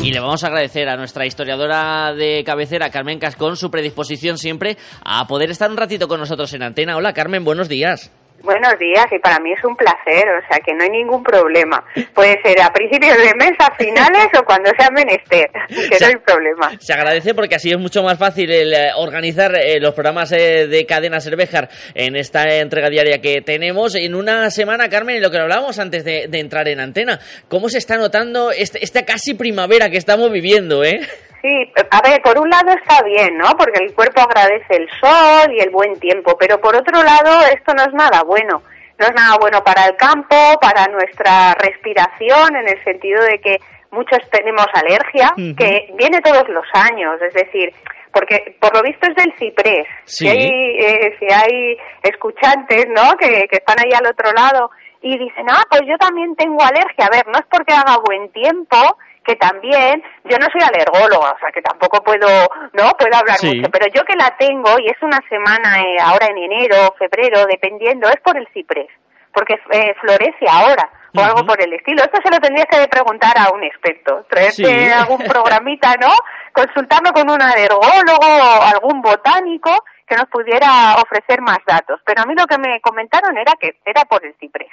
[SPEAKER 4] Y le vamos a agradecer a nuestra historiadora de cabecera, Carmen Cascón, su predisposición siempre a poder estar un ratito con nosotros en antena. Hola Carmen, buenos días.
[SPEAKER 22] Buenos días y para mí es un placer, o sea que no hay ningún problema. Puede ser a principios de mes, a finales o cuando sea menester, que no hay problema.
[SPEAKER 4] Se agradece porque así es mucho más fácil el eh, organizar eh, los programas eh, de Cadena Cervejar en esta entrega diaria que tenemos en una semana, Carmen, lo que hablábamos antes de, de entrar en antena. ¿Cómo se está notando este- esta casi primavera que estamos viviendo, eh?
[SPEAKER 22] Sí, a ver, por un lado está bien, ¿no? Porque el cuerpo agradece el sol y el buen tiempo, pero por otro lado esto no es nada bueno. No es nada bueno para el campo, para nuestra respiración, en el sentido de que muchos tenemos alergia, que viene todos los años, es decir, porque por lo visto es del ciprés.
[SPEAKER 33] Sí.
[SPEAKER 22] Si hay, eh, si hay escuchantes, ¿no? Que, que están ahí al otro lado y dicen, ah, pues yo también tengo alergia. A ver, no es porque haga buen tiempo, que también, yo no soy alergóloga, o sea, que tampoco puedo, no, puedo hablar
[SPEAKER 33] Sí.
[SPEAKER 22] mucho, pero yo que la tengo, y es una semana eh, ahora en enero, febrero, dependiendo, es por el ciprés, porque eh, florece ahora, o algo por el estilo. Esto se lo tendrías que preguntar a un experto, traerte
[SPEAKER 33] Sí. (laughs)
[SPEAKER 22] algún programita, ¿no? Consultarlo con un alergólogo o algún botánico que nos pudiera ofrecer más datos. Pero a mí lo que me comentaron era que era por el ciprés.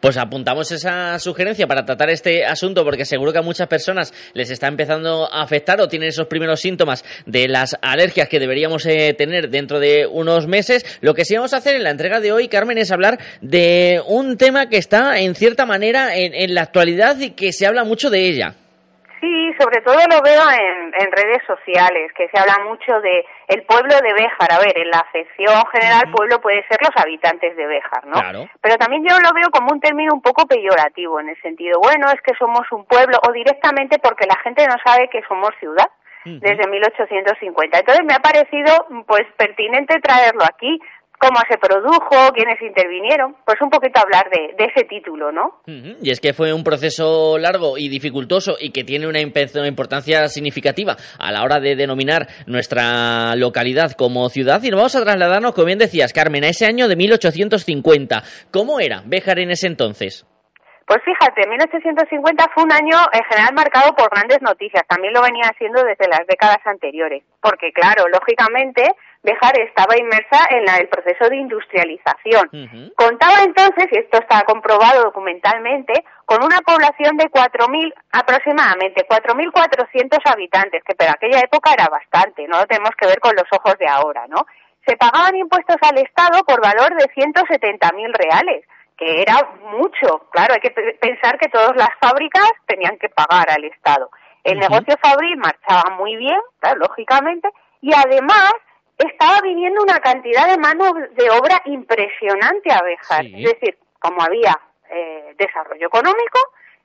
[SPEAKER 4] Pues apuntamos esa sugerencia para tratar este asunto porque seguro que a muchas personas les está empezando a afectar o tienen esos primeros síntomas de las alergias que deberíamos eh, tener dentro de unos meses. Lo que sí vamos a hacer en la entrega de hoy, Carmen, es hablar de un tema que está en cierta manera en, en la actualidad y que se habla mucho de ella.
[SPEAKER 22] Sí, sobre todo lo veo en, en redes sociales, que se habla mucho de el pueblo de Béjar. A ver, en la acepción general, pueblo puede ser los habitantes de Béjar, ¿no?
[SPEAKER 4] Claro.
[SPEAKER 22] Pero también yo lo veo como un término un poco peyorativo, en el sentido, bueno, es que somos un pueblo, o directamente porque la gente no sabe que somos ciudad desde 1850. Entonces me ha parecido pues pertinente traerlo aquí, cómo se produjo, quiénes intervinieron, pues un poquito hablar de, de ese título, ¿no?
[SPEAKER 4] Y es que fue un proceso largo y dificultoso y que tiene una importancia significativa a la hora de denominar nuestra localidad como ciudad. Y nos vamos a trasladarnos, como bien decías, Carmen, a ese año de 1850. ¿Cómo era Béjar en ese entonces?
[SPEAKER 22] Pues fíjate, 1850 fue un año en general marcado por grandes noticias. También lo venía haciendo desde las décadas anteriores. Porque, claro, lógicamente, Béjar estaba inmersa en la- el proceso de industrialización. Contaba entonces, y esto está comprobado documentalmente, con una población de 4.000, aproximadamente 4.400 habitantes, que para aquella época era bastante, no lo tenemos que ver con los ojos de ahora, ¿no? Se pagaban impuestos al Estado por valor de 170.000 reales, que era mucho. Claro, hay que pe- pensar que todas las fábricas tenían que pagar al Estado. El negocio fabril marchaba muy bien, claro, lógicamente, y además estaba viniendo una cantidad de mano de obra impresionante a Béjar.
[SPEAKER 33] Sí.
[SPEAKER 22] Es decir, como había eh, desarrollo económico,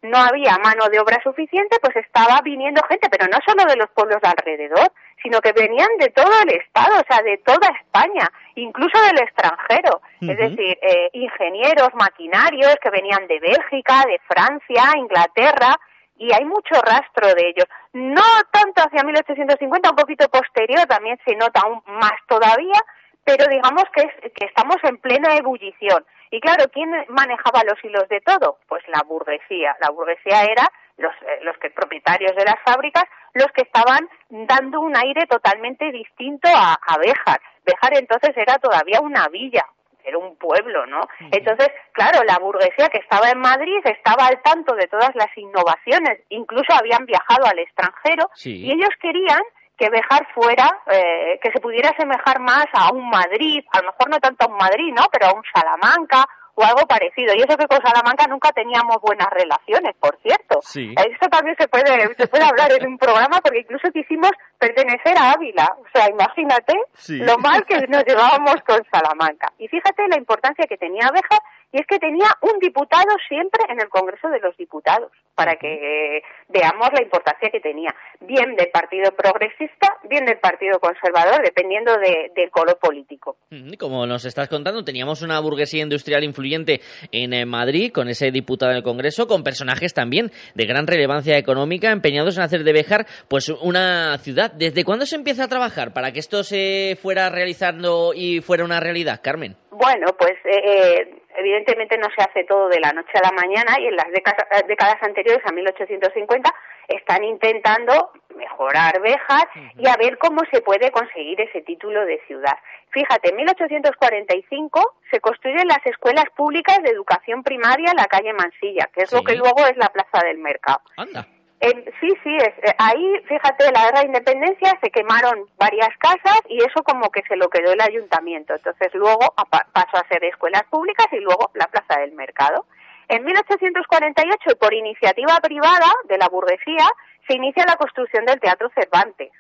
[SPEAKER 22] no había mano de obra suficiente, pues estaba viniendo gente, pero no solo de los pueblos de alrededor, sino que venían de todo el Estado, o sea, de toda España, incluso del extranjero. Es decir, eh, ingenieros, maquinarios que venían de Bélgica, de Francia, Inglaterra, y hay mucho rastro de ellos. No tanto hacia 1850, un poquito posterior, también se nota aún más todavía, pero digamos que, es, que estamos en plena ebullición. Y claro, ¿quién manejaba los hilos de todo? Pues la burguesía. La burguesía era los, eh, los que propietarios de las fábricas, los que estaban dando un aire totalmente distinto a, a Béjar. Béjar entonces era todavía una villa, era un pueblo, ¿no? Entonces, claro, la burguesía que estaba en Madrid estaba al tanto de todas las innovaciones, incluso habían viajado al extranjero y ellos querían que Bejar fuera, eh, que se pudiera asemejar más a un Madrid, a lo mejor no tanto a un Madrid, ¿no? Pero a un Salamanca o algo parecido. Y eso que con Salamanca nunca teníamos buenas relaciones, por cierto.
[SPEAKER 4] Sí.
[SPEAKER 22] Eso también se puede, se puede hablar en un programa porque incluso quisimos pertenecer a Ávila. O sea, imagínate
[SPEAKER 4] Sí.
[SPEAKER 22] lo mal que nos llevábamos con Salamanca. Y fíjate la importancia que tenía Béjar y es que tenía un diputado siempre en el Congreso de los Diputados, para que veamos la importancia que tenía, bien del Partido Progresista, bien del Partido Conservador, dependiendo de- del color político.
[SPEAKER 4] Mm, Como nos estás contando, teníamos una burguesía industrial influyente en eh, Madrid, con ese diputado en el Congreso, con personajes también de gran relevancia económica, empeñados en hacer de Béjar pues una ciudad. ¿Desde cuándo se empieza a trabajar para que esto se fuera realizando y fuera una realidad, Carmen?
[SPEAKER 22] Bueno, pues eh, eh, evidentemente no se hace todo de la noche a la mañana y en las décadas, décadas anteriores a 1850 están intentando mejorar Béjar y a ver cómo se puede conseguir ese título de ciudad. Fíjate, en 1845 se construyen las escuelas públicas de educación primaria en la calle Mansilla, que es lo que luego es la Plaza del Mercado.
[SPEAKER 4] Anda.
[SPEAKER 22] En- sí, sí, es, eh, ahí, fíjate, la guerra de independencia se quemaron varias casas y eso como que se lo quedó el ayuntamiento. Entonces luego apa- pasó a ser escuelas públicas y luego la Plaza del Mercado. En 1848, y por iniciativa privada de la burguesía, se inicia la construcción del Teatro Cervantes.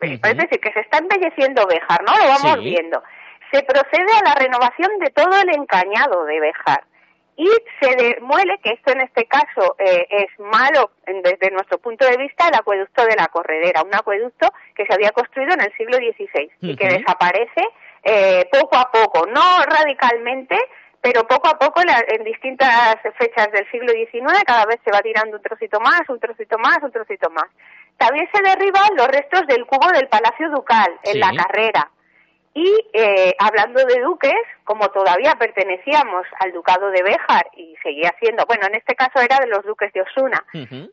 [SPEAKER 22] Es decir, que se está embelleciendo Béjar, ¿no? Lo vamos
[SPEAKER 4] Sí.
[SPEAKER 22] viendo. Se procede a la renovación de todo el encañado de Béjar y se demuele que esto en este caso eh, es malo en- desde nuestro punto de vista el acueducto de la Corredera, un acueducto que se había construido en el siglo XVI y que desaparece eh, poco a poco, no radicalmente, pero poco a poco en, la- en distintas fechas del siglo XIX cada vez se va tirando un trocito más, un trocito más, un trocito más. También se derriban los restos del cubo del Palacio Ducal en
[SPEAKER 34] Sí.
[SPEAKER 22] la carrera. Y eh, hablando de duques, como todavía pertenecíamos al ducado de Béjar y seguía siendo, bueno, en este caso era de los duques de Osuna,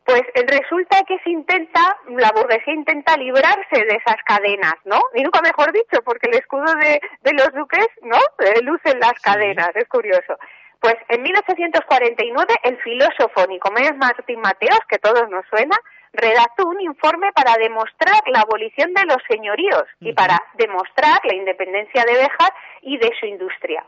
[SPEAKER 22] pues eh, resulta que se intenta, la burguesía intenta librarse de esas cadenas, ¿no? Y nunca mejor dicho, porque el escudo de, de los duques, ¿no? Eh, luce en las cadenas, es curioso. Pues en 1849 el filósofo Nicomedes Martín Mateos, que todos nos suena, redactó un informe para demostrar la abolición de los señoríos y para demostrar la independencia de Béjar y de su industria.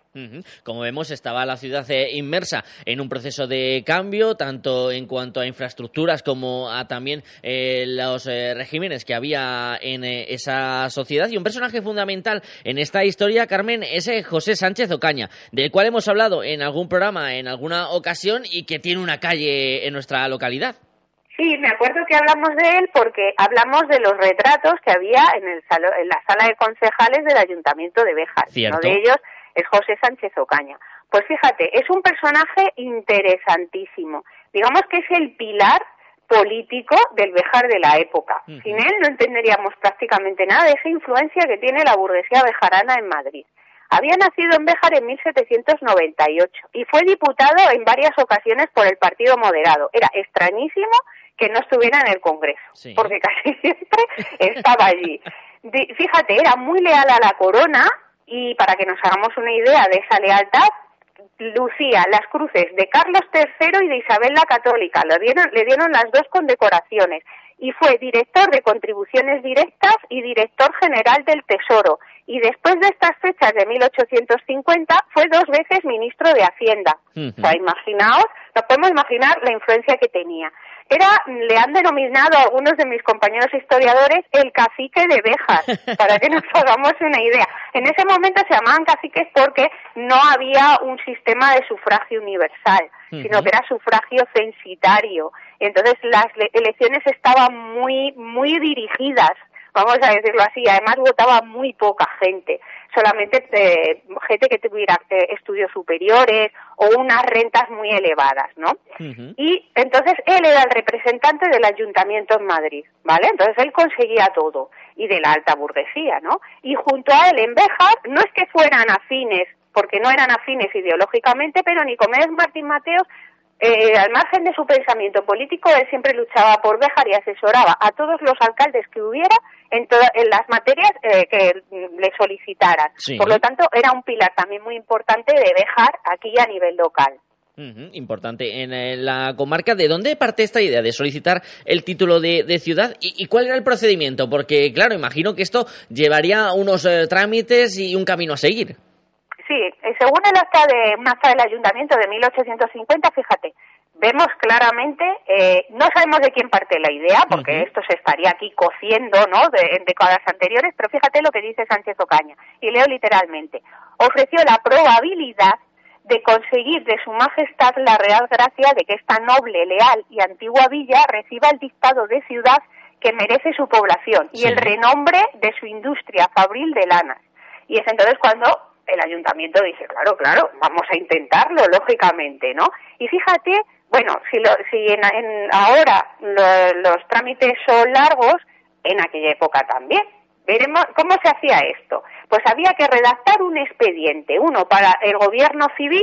[SPEAKER 4] Como vemos, estaba la ciudad eh, inmersa en un proceso de cambio, tanto en cuanto a infraestructuras como a también eh, los eh, regímenes que había en eh, esa sociedad. Y un personaje fundamental en esta historia, Carmen, es José Sánchez Ocaña, del cual hemos hablado en algún programa, en alguna ocasión, y que tiene una calle en nuestra localidad.
[SPEAKER 22] Sí, me acuerdo que hablamos de él porque hablamos de los retratos que había en, el salo- en la sala de concejales del Ayuntamiento de Béjar.
[SPEAKER 4] Cierto.
[SPEAKER 22] Uno de ellos es José Sánchez Ocaña. Pues fíjate, es un personaje interesantísimo. Digamos que es el pilar político del Béjar de la época. Sin él no entenderíamos prácticamente nada de esa influencia que tiene la burguesía bejarana en Madrid. Había nacido en Béjar en 1798 y fue diputado en varias ocasiones por el Partido Moderado. Era extrañísimo que no estuviera en el Congreso, porque casi (laughs) siempre estaba allí. Fíjate, era muy leal a la corona y para que nos hagamos una idea de esa lealtad, lucía las cruces de Carlos III y de Isabel la Católica. Le dieron, le dieron las dos condecoraciones y fue director de contribuciones directas y director general del Tesoro. Y después de estas fechas de 1850 fue dos veces ministro de Hacienda. O sea, imaginaos, nos podemos imaginar la influencia que tenía. Era, le han denominado a algunos de mis compañeros historiadores el cacique de Béjar, (laughs) para que nos hagamos una idea. En ese momento se llamaban caciques porque no había un sistema de sufragio universal, sino que era sufragio censitario. Entonces las le- elecciones estaban muy, muy dirigidas vamos a decirlo así, además votaba muy poca gente, solamente eh, gente que tuviera eh, estudios superiores o unas rentas muy elevadas, ¿no? Y entonces él era el representante del ayuntamiento en Madrid, ¿vale? Entonces él conseguía todo, y de la alta burguesía, ¿no? Y junto a él en Béjar, no es que fueran afines, porque no eran afines ideológicamente, pero Nicomedes Martín Mateos eh, al margen de su pensamiento político, él siempre luchaba por Béjar y asesoraba a todos los alcaldes que hubiera en, toda- en las materias eh, que le solicitaran.
[SPEAKER 4] Sí.
[SPEAKER 22] Por lo tanto, era un pilar también muy importante de Béjar aquí a nivel local.
[SPEAKER 4] Importante. En eh, la comarca, ¿de dónde parte esta idea de solicitar el título de, de ciudad? ¿Y, y cuál era el procedimiento? Porque, claro, imagino que esto llevaría unos eh, trámites y un camino a seguir.
[SPEAKER 22] Sí, eh, según el acta de un acta del ayuntamiento de 1850, fíjate, vemos claramente, eh, no sabemos de quién parte la idea, porque esto se estaría aquí cociendo, ¿no? De, en décadas anteriores, pero fíjate lo que dice Sánchez Ocaña, y leo literalmente, ofreció la probabilidad de conseguir de su majestad la real gracia de que esta noble, leal y antigua villa reciba el dictado de ciudad que merece su población y el renombre de su industria fabril de lanas. Y es entonces cuando el ayuntamiento dice, claro, claro, vamos a intentarlo, lógicamente, ¿no? Y fíjate, bueno, si, lo, si en, ahora lo- los trámites son largos, en aquella época también. Veremos cómo se hacía esto. Pues había que redactar un expediente, uno para el gobierno civil,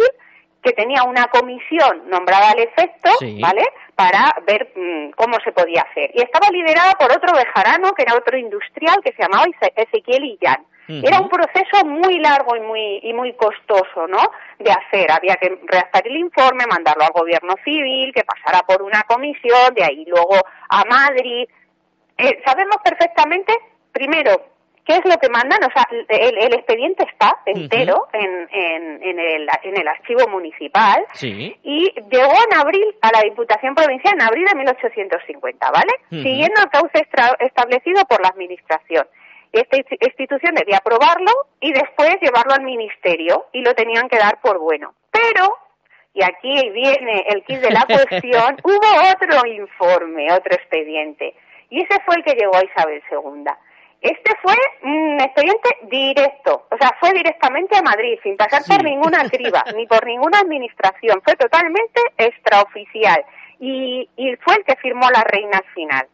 [SPEAKER 22] que tenía una comisión nombrada al efecto,
[SPEAKER 34] Sí.
[SPEAKER 22] ¿vale? Para ver mm, cómo se podía hacer. Y estaba liderada por otro bejarano, que era otro industrial, que se llamaba Eze- Ezequiel Illán. Era un proceso muy largo y muy, y muy costoso, ¿no? De hacer. Había que redactar el informe, mandarlo al gobierno civil, que pasara por una comisión, de ahí luego a Madrid. Eh, sabemos perfectamente, primero, qué es lo que mandan, o sea, el, el expediente está entero en, en, en, el, en el archivo municipal
[SPEAKER 4] Sí.
[SPEAKER 22] y llegó en abril a la Diputación Provincial en abril de 1850, ¿vale?
[SPEAKER 4] Ujú.
[SPEAKER 22] Siguiendo el cauce establecido por la Administración. Esta insti- institución debía aprobarlo y después llevarlo al Ministerio y lo tenían que dar por bueno. Pero, y aquí viene el kit de la (laughs) cuestión, hubo otro informe, otro expediente. Y ese fue el que llegó a Isabel II. Este fue un expediente directo, o sea, fue directamente a Madrid, sin pasar por ninguna criba, ni por ninguna administración, fue totalmente extraoficial. Y, y fue el que firmó la reina al final.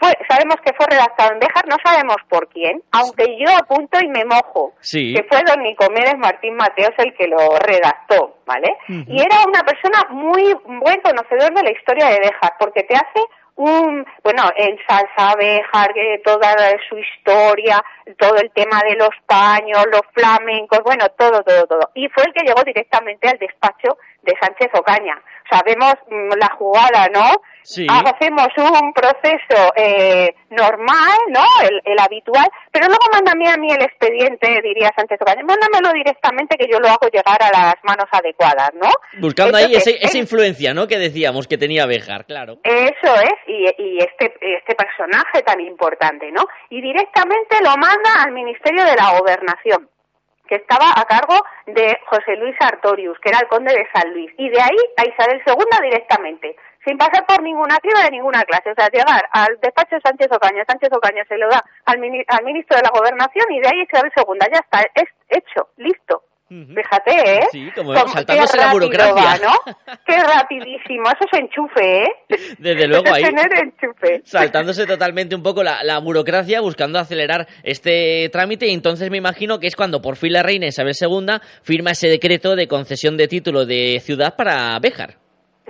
[SPEAKER 22] Fue, sabemos que fue redactado en Béjar, no sabemos por quién, aunque yo apunto y me mojo,
[SPEAKER 4] Sí.
[SPEAKER 22] que fue don Nicomedes Martín Mateos el que lo redactó, ¿vale? Y era una persona muy buen conocedor de la historia de Béjar, porque te hace un, bueno, ensalza a Béjar, que toda su historia, todo el tema de los paños, los flamencos, bueno, todo, todo, todo. Y fue el que llegó directamente al despacho de Sánchez Ocaña. Sabemos mm, la jugada, ¿no?
[SPEAKER 4] Sí.
[SPEAKER 22] Hacemos un proceso eh, normal, ¿no? El, el habitual, pero luego mándame a mí el expediente, diría Sánchez Ocaña. Mándamelo directamente que yo lo hago llegar a las manos adecuadas, ¿no?
[SPEAKER 4] Buscando ahí ese- esa influencia, ¿no? Que decíamos que tenía Béjar, claro.
[SPEAKER 22] eso es, y, y este, este personaje tan importante, ¿no? Y directamente lo manda al Ministerio de la Gobernación, que estaba a cargo de José Luis Artorius, que era el conde de San Luis, y de ahí a Isabel II directamente, sin pasar por ninguna criba de ninguna clase. O sea, llegar al despacho de Sánchez Ocaña, Sánchez Ocaña se lo da al, al ministro de la Gobernación y de ahí Isabel II, ya está, es hecho, listo. Fíjate, ¿eh?
[SPEAKER 4] Sí, como la burocracia.
[SPEAKER 22] va, ¿no? Qué rapidísimo, eso es enchufe, ¿eh? (laughs)
[SPEAKER 4] Desde luego
[SPEAKER 22] Eso es
[SPEAKER 4] ahí. (laughs)
[SPEAKER 22] tener enchufe.
[SPEAKER 4] saltándose totalmente un poco la, la burocracia, buscando acelerar este trámite, y entonces me imagino que es cuando por fin la reina Isabel II firma ese decreto de concesión de título de ciudad para Béjar.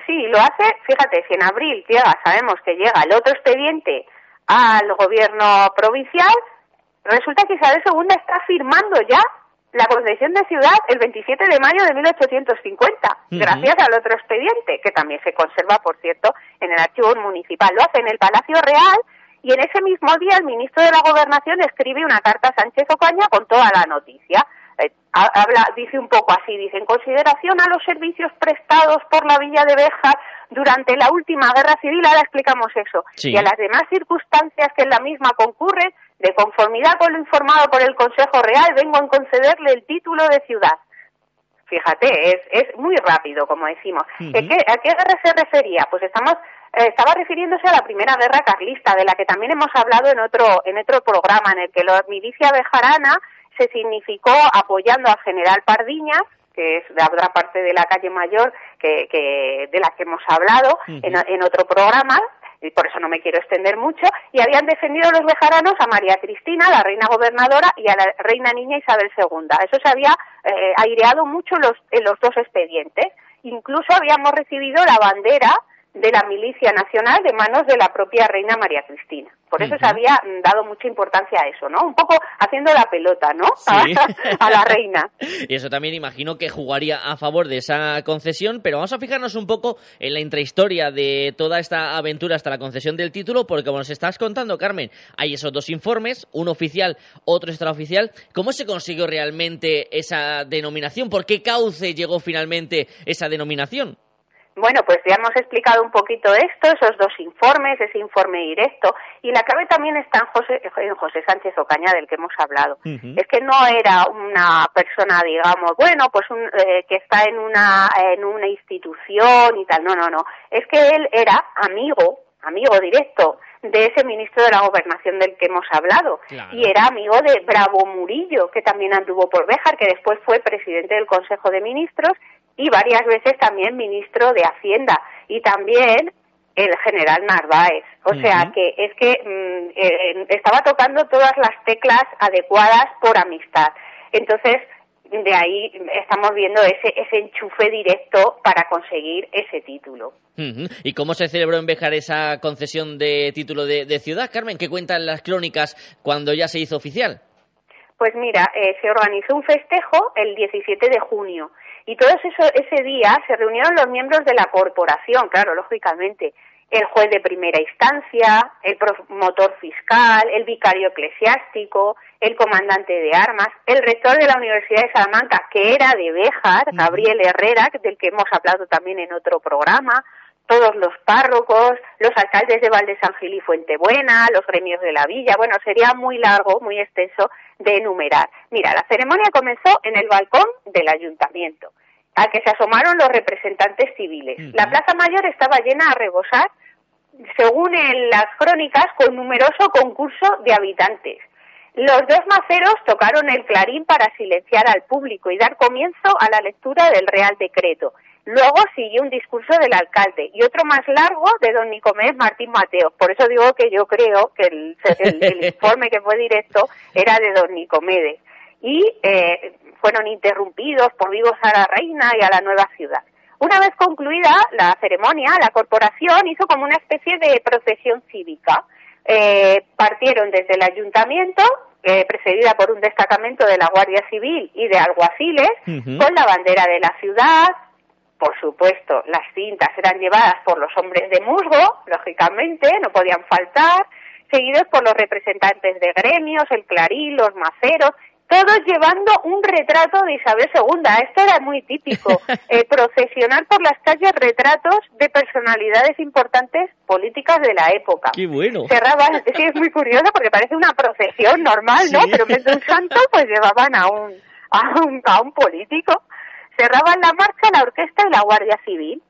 [SPEAKER 22] Sí, lo hace, fíjate, si en abril llega, sabemos que llega el otro expediente al gobierno provincial, resulta que Isabel II está firmando ya la concesión de ciudad el 27 de mayo de 1850,
[SPEAKER 34] Ujú.
[SPEAKER 22] gracias al otro expediente, que también se conserva, por cierto, en el archivo municipal. Lo hace en el Palacio Real, Y en ese mismo día el ministro de la Gobernación escribe una carta a Sánchez Ocaña con toda la noticia. Eh, habla, dice un poco así, dice, en consideración a los servicios prestados por la Villa de Béjar durante la última guerra civil, ahora explicamos eso,
[SPEAKER 34] Sí.
[SPEAKER 22] y a las demás circunstancias que en la misma concurren, de conformidad con lo informado por el Consejo Real, vengo a concederle el título de ciudad. Fíjate, es, es muy rápido, como decimos. ¿A, qué, a qué guerra se refería? Pues estamos, eh, estaba refiriéndose a la Primera Guerra Carlista, de la que también hemos hablado en otro, en otro programa, en el que la milicia bejarana se significó apoyando al general Pardiñas, que es de otra parte de la calle Mayor, que, que de la que hemos hablado en, en otro programa, y por eso no me quiero extender mucho, y habían defendido los bejaranos a María Cristina, la reina gobernadora, y a la reina niña Isabel II. Eso se había eh, aireado mucho los, en los dos expedientes. Incluso habíamos recibido la bandera de la milicia nacional de manos de la propia reina María Cristina. Por eso se había dado mucha importancia a eso, ¿no? Un poco haciendo la pelota, ¿no?
[SPEAKER 4] Sí. (laughs)
[SPEAKER 22] A, a la reina.
[SPEAKER 4] Y eso también imagino que jugaría a favor de esa concesión, pero vamos a fijarnos un poco en la intrahistoria de toda esta aventura hasta la concesión del título, porque como nos estás contando, Carmen, hay esos dos informes, uno oficial, otro extraoficial. ¿Cómo se consiguió realmente esa denominación? ¿Por qué cauce llegó finalmente esa denominación?
[SPEAKER 22] Bueno, pues ya hemos explicado un poquito esto, esos dos informes, ese informe directo, y la clave también está en José, en José Sánchez Ocaña, del que hemos hablado. Es que no era una persona, digamos, bueno, pues un, eh, que está en una, en una institución y tal, no, no, no. Es que él era amigo, amigo directo de ese ministro de la Gobernación del que hemos hablado.
[SPEAKER 34] Claro.
[SPEAKER 22] Y era amigo de Bravo Murillo, que también anduvo por Béjar, que después fue presidente del Consejo de Ministros y varias veces también ministro de Hacienda. Y también el general Narváez. O sea que es que mm, eh, estaba tocando todas las teclas adecuadas por amistad. Entonces, de ahí estamos viendo ese, ese enchufe directo para conseguir ese título.
[SPEAKER 4] ¿Y cómo se celebró en Béjar esa concesión de título de, de ciudad, Carmen? ¿Qué cuentan las crónicas cuando ya se hizo oficial?
[SPEAKER 22] Pues mira, eh, se organizó un festejo el 17 de junio y todo eso, ese día se reunieron los miembros de la corporación, claro, lógicamente, el juez de primera instancia, el promotor fiscal, el vicario eclesiástico, el comandante de armas, el rector de la Universidad de Salamanca, que era de Béjar, Gabriel Herrera, del que hemos hablado también en otro programa, todos los párrocos, los alcaldes de Valde San Gil y Fuentebuena, los gremios de la villa. Bueno, sería muy largo, muy extenso de enumerar. Mira, la ceremonia comenzó en el balcón del ayuntamiento, al que se asomaron los representantes civiles. La Plaza Mayor estaba llena a rebosar, según en las crónicas, con numeroso concurso de habitantes. Los dos maceros tocaron el clarín para silenciar al público y dar comienzo a la lectura del Real Decreto. Luego siguió un discurso del alcalde y otro más largo de don Nicomedes Martín Mateo. Por eso digo que yo creo que el, el- el (laughs) informe que fue directo era de don Nicomedes. Y eh, fueron interrumpidos por vivos a la reina y a la nueva ciudad. Una vez concluida la ceremonia, la corporación hizo como una especie de procesión cívica. Eh, partieron desde el ayuntamiento, eh, precedida por un destacamento de la Guardia Civil y de alguaciles, con la bandera de la ciudad. Por supuesto, las cintas eran llevadas por los hombres de musgo, lógicamente, no podían faltar, seguidos por los representantes de gremios, el clarín, los maceros, todos llevando un retrato de Isabel II. Esto era muy típico, (laughs) eh, procesionar por las calles retratos de personalidades importantes políticas de la época.
[SPEAKER 4] ¡Qué bueno!
[SPEAKER 22] Cerraban, (laughs) sí, es muy curioso porque parece una procesión normal, ¿no?
[SPEAKER 4] Sí.
[SPEAKER 22] Pero en vez de un santo, pues llevaban a un, a un, a un político. Cerraban la marcha la orquesta y la Guardia Civil.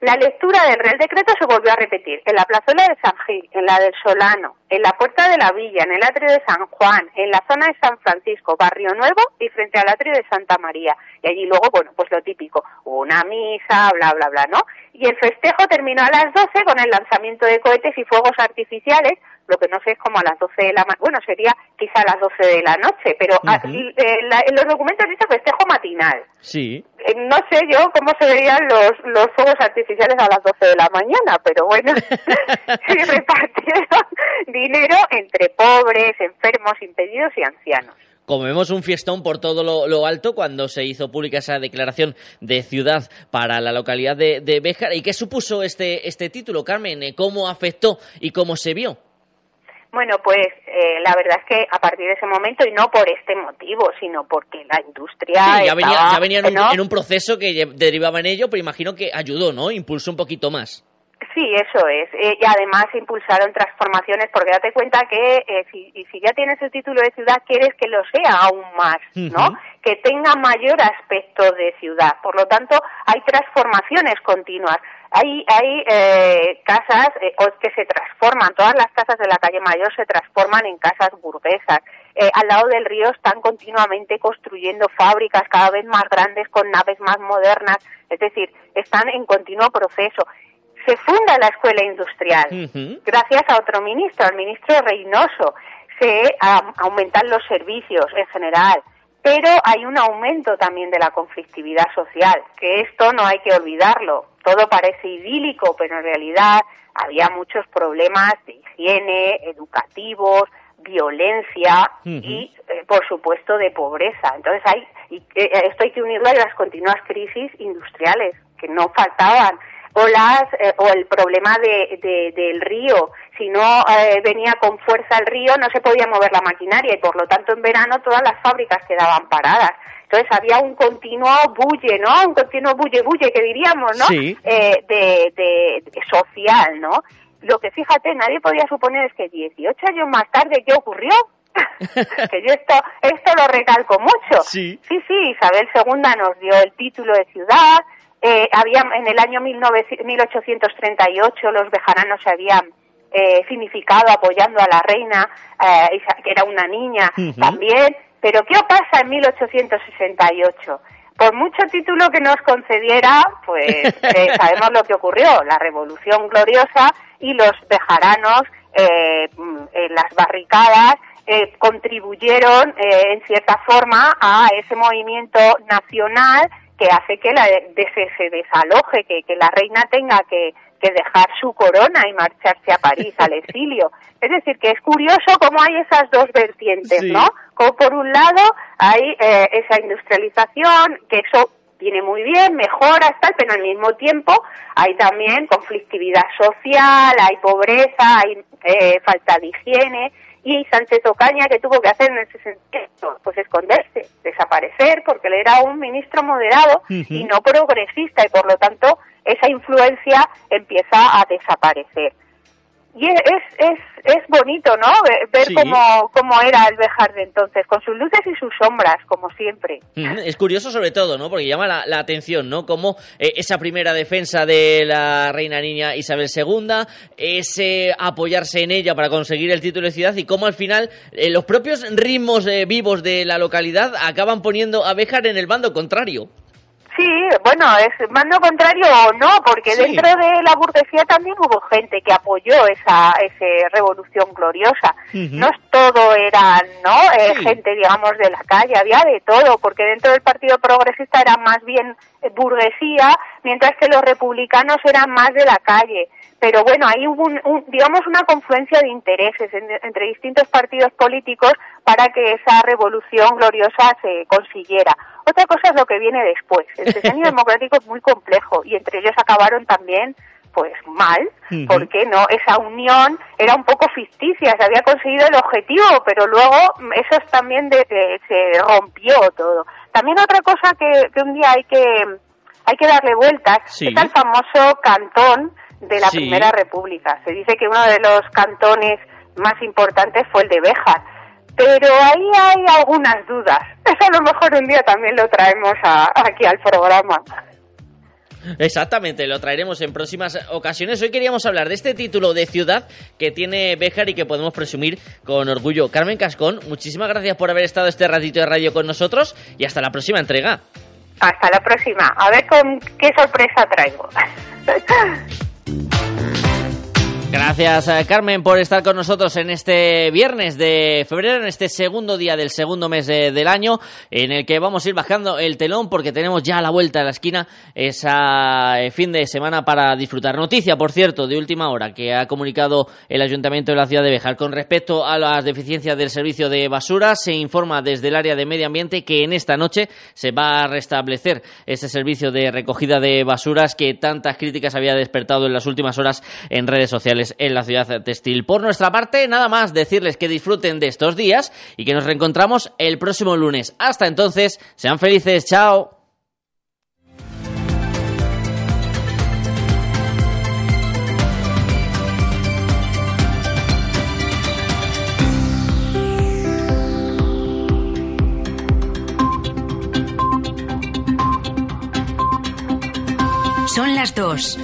[SPEAKER 22] La lectura del Real Decreto se volvió a repetir en la plazuela de San Gil, en la del Solano, en la Puerta de la Villa, en el atrio de San Juan, en la zona de San Francisco, Barrio Nuevo y frente al atrio de Santa María. Y allí luego, bueno, pues lo típico, una misa, bla, bla, bla, ¿no? Y el festejo terminó a las 12 con el lanzamiento de cohetes y fuegos artificiales, lo que no sé es como a las 12 de la ma- bueno, sería quizá a las 12 de la noche, pero a-
[SPEAKER 4] Ujú.
[SPEAKER 22] eh, la- en los documentos dice festejo matinal.
[SPEAKER 4] Sí.
[SPEAKER 22] Eh, No sé yo cómo se veían los, los fuegos artificiales a las 12 de la mañana, pero bueno, (laughs) (laughs) se repartieron dinero entre pobres, enfermos, impedidos y ancianos.
[SPEAKER 4] Como vemos un fiestón por todo lo, lo alto cuando se hizo pública esa declaración de ciudad para la localidad de, de Béjar. ¿Y qué supuso este, este título, Carmen? Eh, ¿Cómo afectó y cómo se vio?
[SPEAKER 22] Bueno, pues eh, la verdad es que a partir de ese momento, y no por este motivo, sino porque la industria.
[SPEAKER 4] Sí, ya venía,
[SPEAKER 22] estaba,
[SPEAKER 4] ya venía en, un,
[SPEAKER 22] ¿no?
[SPEAKER 4] en un proceso que derivaba en ello, pero imagino que ayudó, ¿no? Impulsó un poquito más.
[SPEAKER 22] Sí, eso es. Eh, y además impulsaron transformaciones, porque date cuenta que eh, si, y si ya tienes el título de ciudad, quieres que lo sea aún más, ¿no? Que tenga mayor aspecto de ciudad. Por lo tanto, hay transformaciones continuas. Hay, hay eh, casas eh, que se transforman, todas las casas de la calle Mayor se transforman en casas burguesas. Eh, al lado del río están continuamente construyendo fábricas cada vez más grandes con naves más modernas, es decir, están en continuo proceso se funda la escuela industrial gracias a otro ministro, al ministro Reynoso. Se am, aumentan los servicios en general, pero hay un aumento también de la conflictividad social, que esto no hay que olvidarlo. Todo parece idílico, pero en realidad había muchos problemas de higiene, educativos, violencia y, eh, por supuesto, de pobreza. Entonces, hay y, eh, esto hay que unirlo a las continuas crisis industriales que no faltaban o las eh, o el problema de, de- del río. Si no eh, venía con fuerza el río no se podía mover la maquinaria y por lo tanto en verano todas las fábricas quedaban paradas. Entonces había un continuo bulle no un continuo bulle bulle que diríamos no
[SPEAKER 34] Sí.
[SPEAKER 22] Eh, de, de- de social no lo que fíjate nadie podía suponer es que 18 años más tarde qué ocurrió (laughs) que yo esto esto lo recalco mucho.
[SPEAKER 34] Sí.
[SPEAKER 22] sí sí Isabel II nos dio el título de ciudad eh, había en el año 19 1838 los bejaranos se habían eh, significado apoyando a la reina, eh, que era una niña también. Pero ¿qué pasa en 1868? Por mucho título que nos concediera, pues (laughs) eh, sabemos lo que ocurrió, la Revolución Gloriosa y los bejaranos eh, en las barricadas eh, contribuyeron eh, en cierta forma a ese movimiento nacional que hace que la, de- se, se desaloje, que, que la reina tenga que, que dejar su corona y marcharse a París al (laughs) exilio. Es decir, que es curioso cómo hay esas dos vertientes,
[SPEAKER 34] Sí.
[SPEAKER 22] ¿no? Como por un lado hay eh, esa industrialización, que eso viene muy bien, mejora, tal, pero al mismo tiempo hay también conflictividad social, hay pobreza, hay eh, falta de higiene, y Sánchez Ocaña que tuvo que hacer en ese sentido, pues esconderse, desaparecer, porque él era un ministro moderado y no progresista, y por lo tanto esa influencia empieza a desaparecer. Y es, es, es bonito, ¿no? Ver,
[SPEAKER 4] Sí.
[SPEAKER 22] cómo, cómo era el Bejar de entonces, con sus luces y sus sombras, como siempre.
[SPEAKER 4] Ujú, Es curioso sobre todo, ¿no? Porque llama la, la atención, ¿no? Como eh, esa primera defensa de la reina niña Isabel II, ese apoyarse en ella para conseguir el título de ciudad y cómo al final eh, los propios ritmos eh, vivos de la localidad acaban poniendo a Béjar en el bando contrario.
[SPEAKER 22] Sí, bueno, es mando contrario o no, porque
[SPEAKER 4] Sí.
[SPEAKER 22] dentro de la burguesía también hubo gente que apoyó esa, esa revolución gloriosa. No es todo eran, ¿no? Eh,
[SPEAKER 34] Sí.
[SPEAKER 22] Gente, digamos, de la calle, había de todo, porque dentro del Partido Progresista era más bien burguesía, mientras que los republicanos eran más de la calle. Pero bueno, ahí hubo, un- un- digamos, una confluencia de intereses en- entre distintos partidos políticos para que esa revolución gloriosa se consiguiera. Otra cosa es lo que viene después. El (laughs) sexenio democrático es muy complejo y entre ellos acabaron también pues mal, porque no esa unión era un poco ficticia, se había conseguido el objetivo, pero luego eso es también de, de- se rompió todo. También otra cosa que, que un día hay que hay que darle vueltas
[SPEAKER 34] Sí.
[SPEAKER 22] es al famoso cantón de la
[SPEAKER 34] Sí.
[SPEAKER 22] Primera República. Se dice que uno de los cantones más importantes fue el de Béjar, pero ahí hay algunas dudas. (laughs) Eso a lo mejor un día también lo traemos a- aquí al programa.
[SPEAKER 4] Exactamente, lo traeremos en próximas ocasiones. Hoy queríamos hablar de este título de ciudad que tiene Béjar y que podemos presumir con orgullo. Carmen Cascón, muchísimas gracias por haber estado este ratito de radio con nosotros y hasta la próxima entrega.
[SPEAKER 22] Hasta la próxima. A ver con qué sorpresa traigo. (laughs) Bye.
[SPEAKER 4] Gracias, eh, Carmen, por estar con nosotros en este viernes de febrero, en este segundo día del segundo mes de- del año, en el que vamos a ir bajando el telón porque tenemos ya la vuelta de la esquina esa eh, fin de semana para disfrutar. Noticia, por cierto, de última hora que ha comunicado el Ayuntamiento de la ciudad de Bejar con respecto a las deficiencias del servicio de basura. Se informa desde el área de medio ambiente que en esta noche se va a restablecer ese servicio de recogida de basuras que tantas críticas había despertado en las últimas horas en redes sociales. En la ciudad textil. Por nuestra parte, nada más decirles que disfruten de estos días y que nos reencontramos el próximo lunes. Hasta entonces, sean felices, chao.
[SPEAKER 35] Son las dos.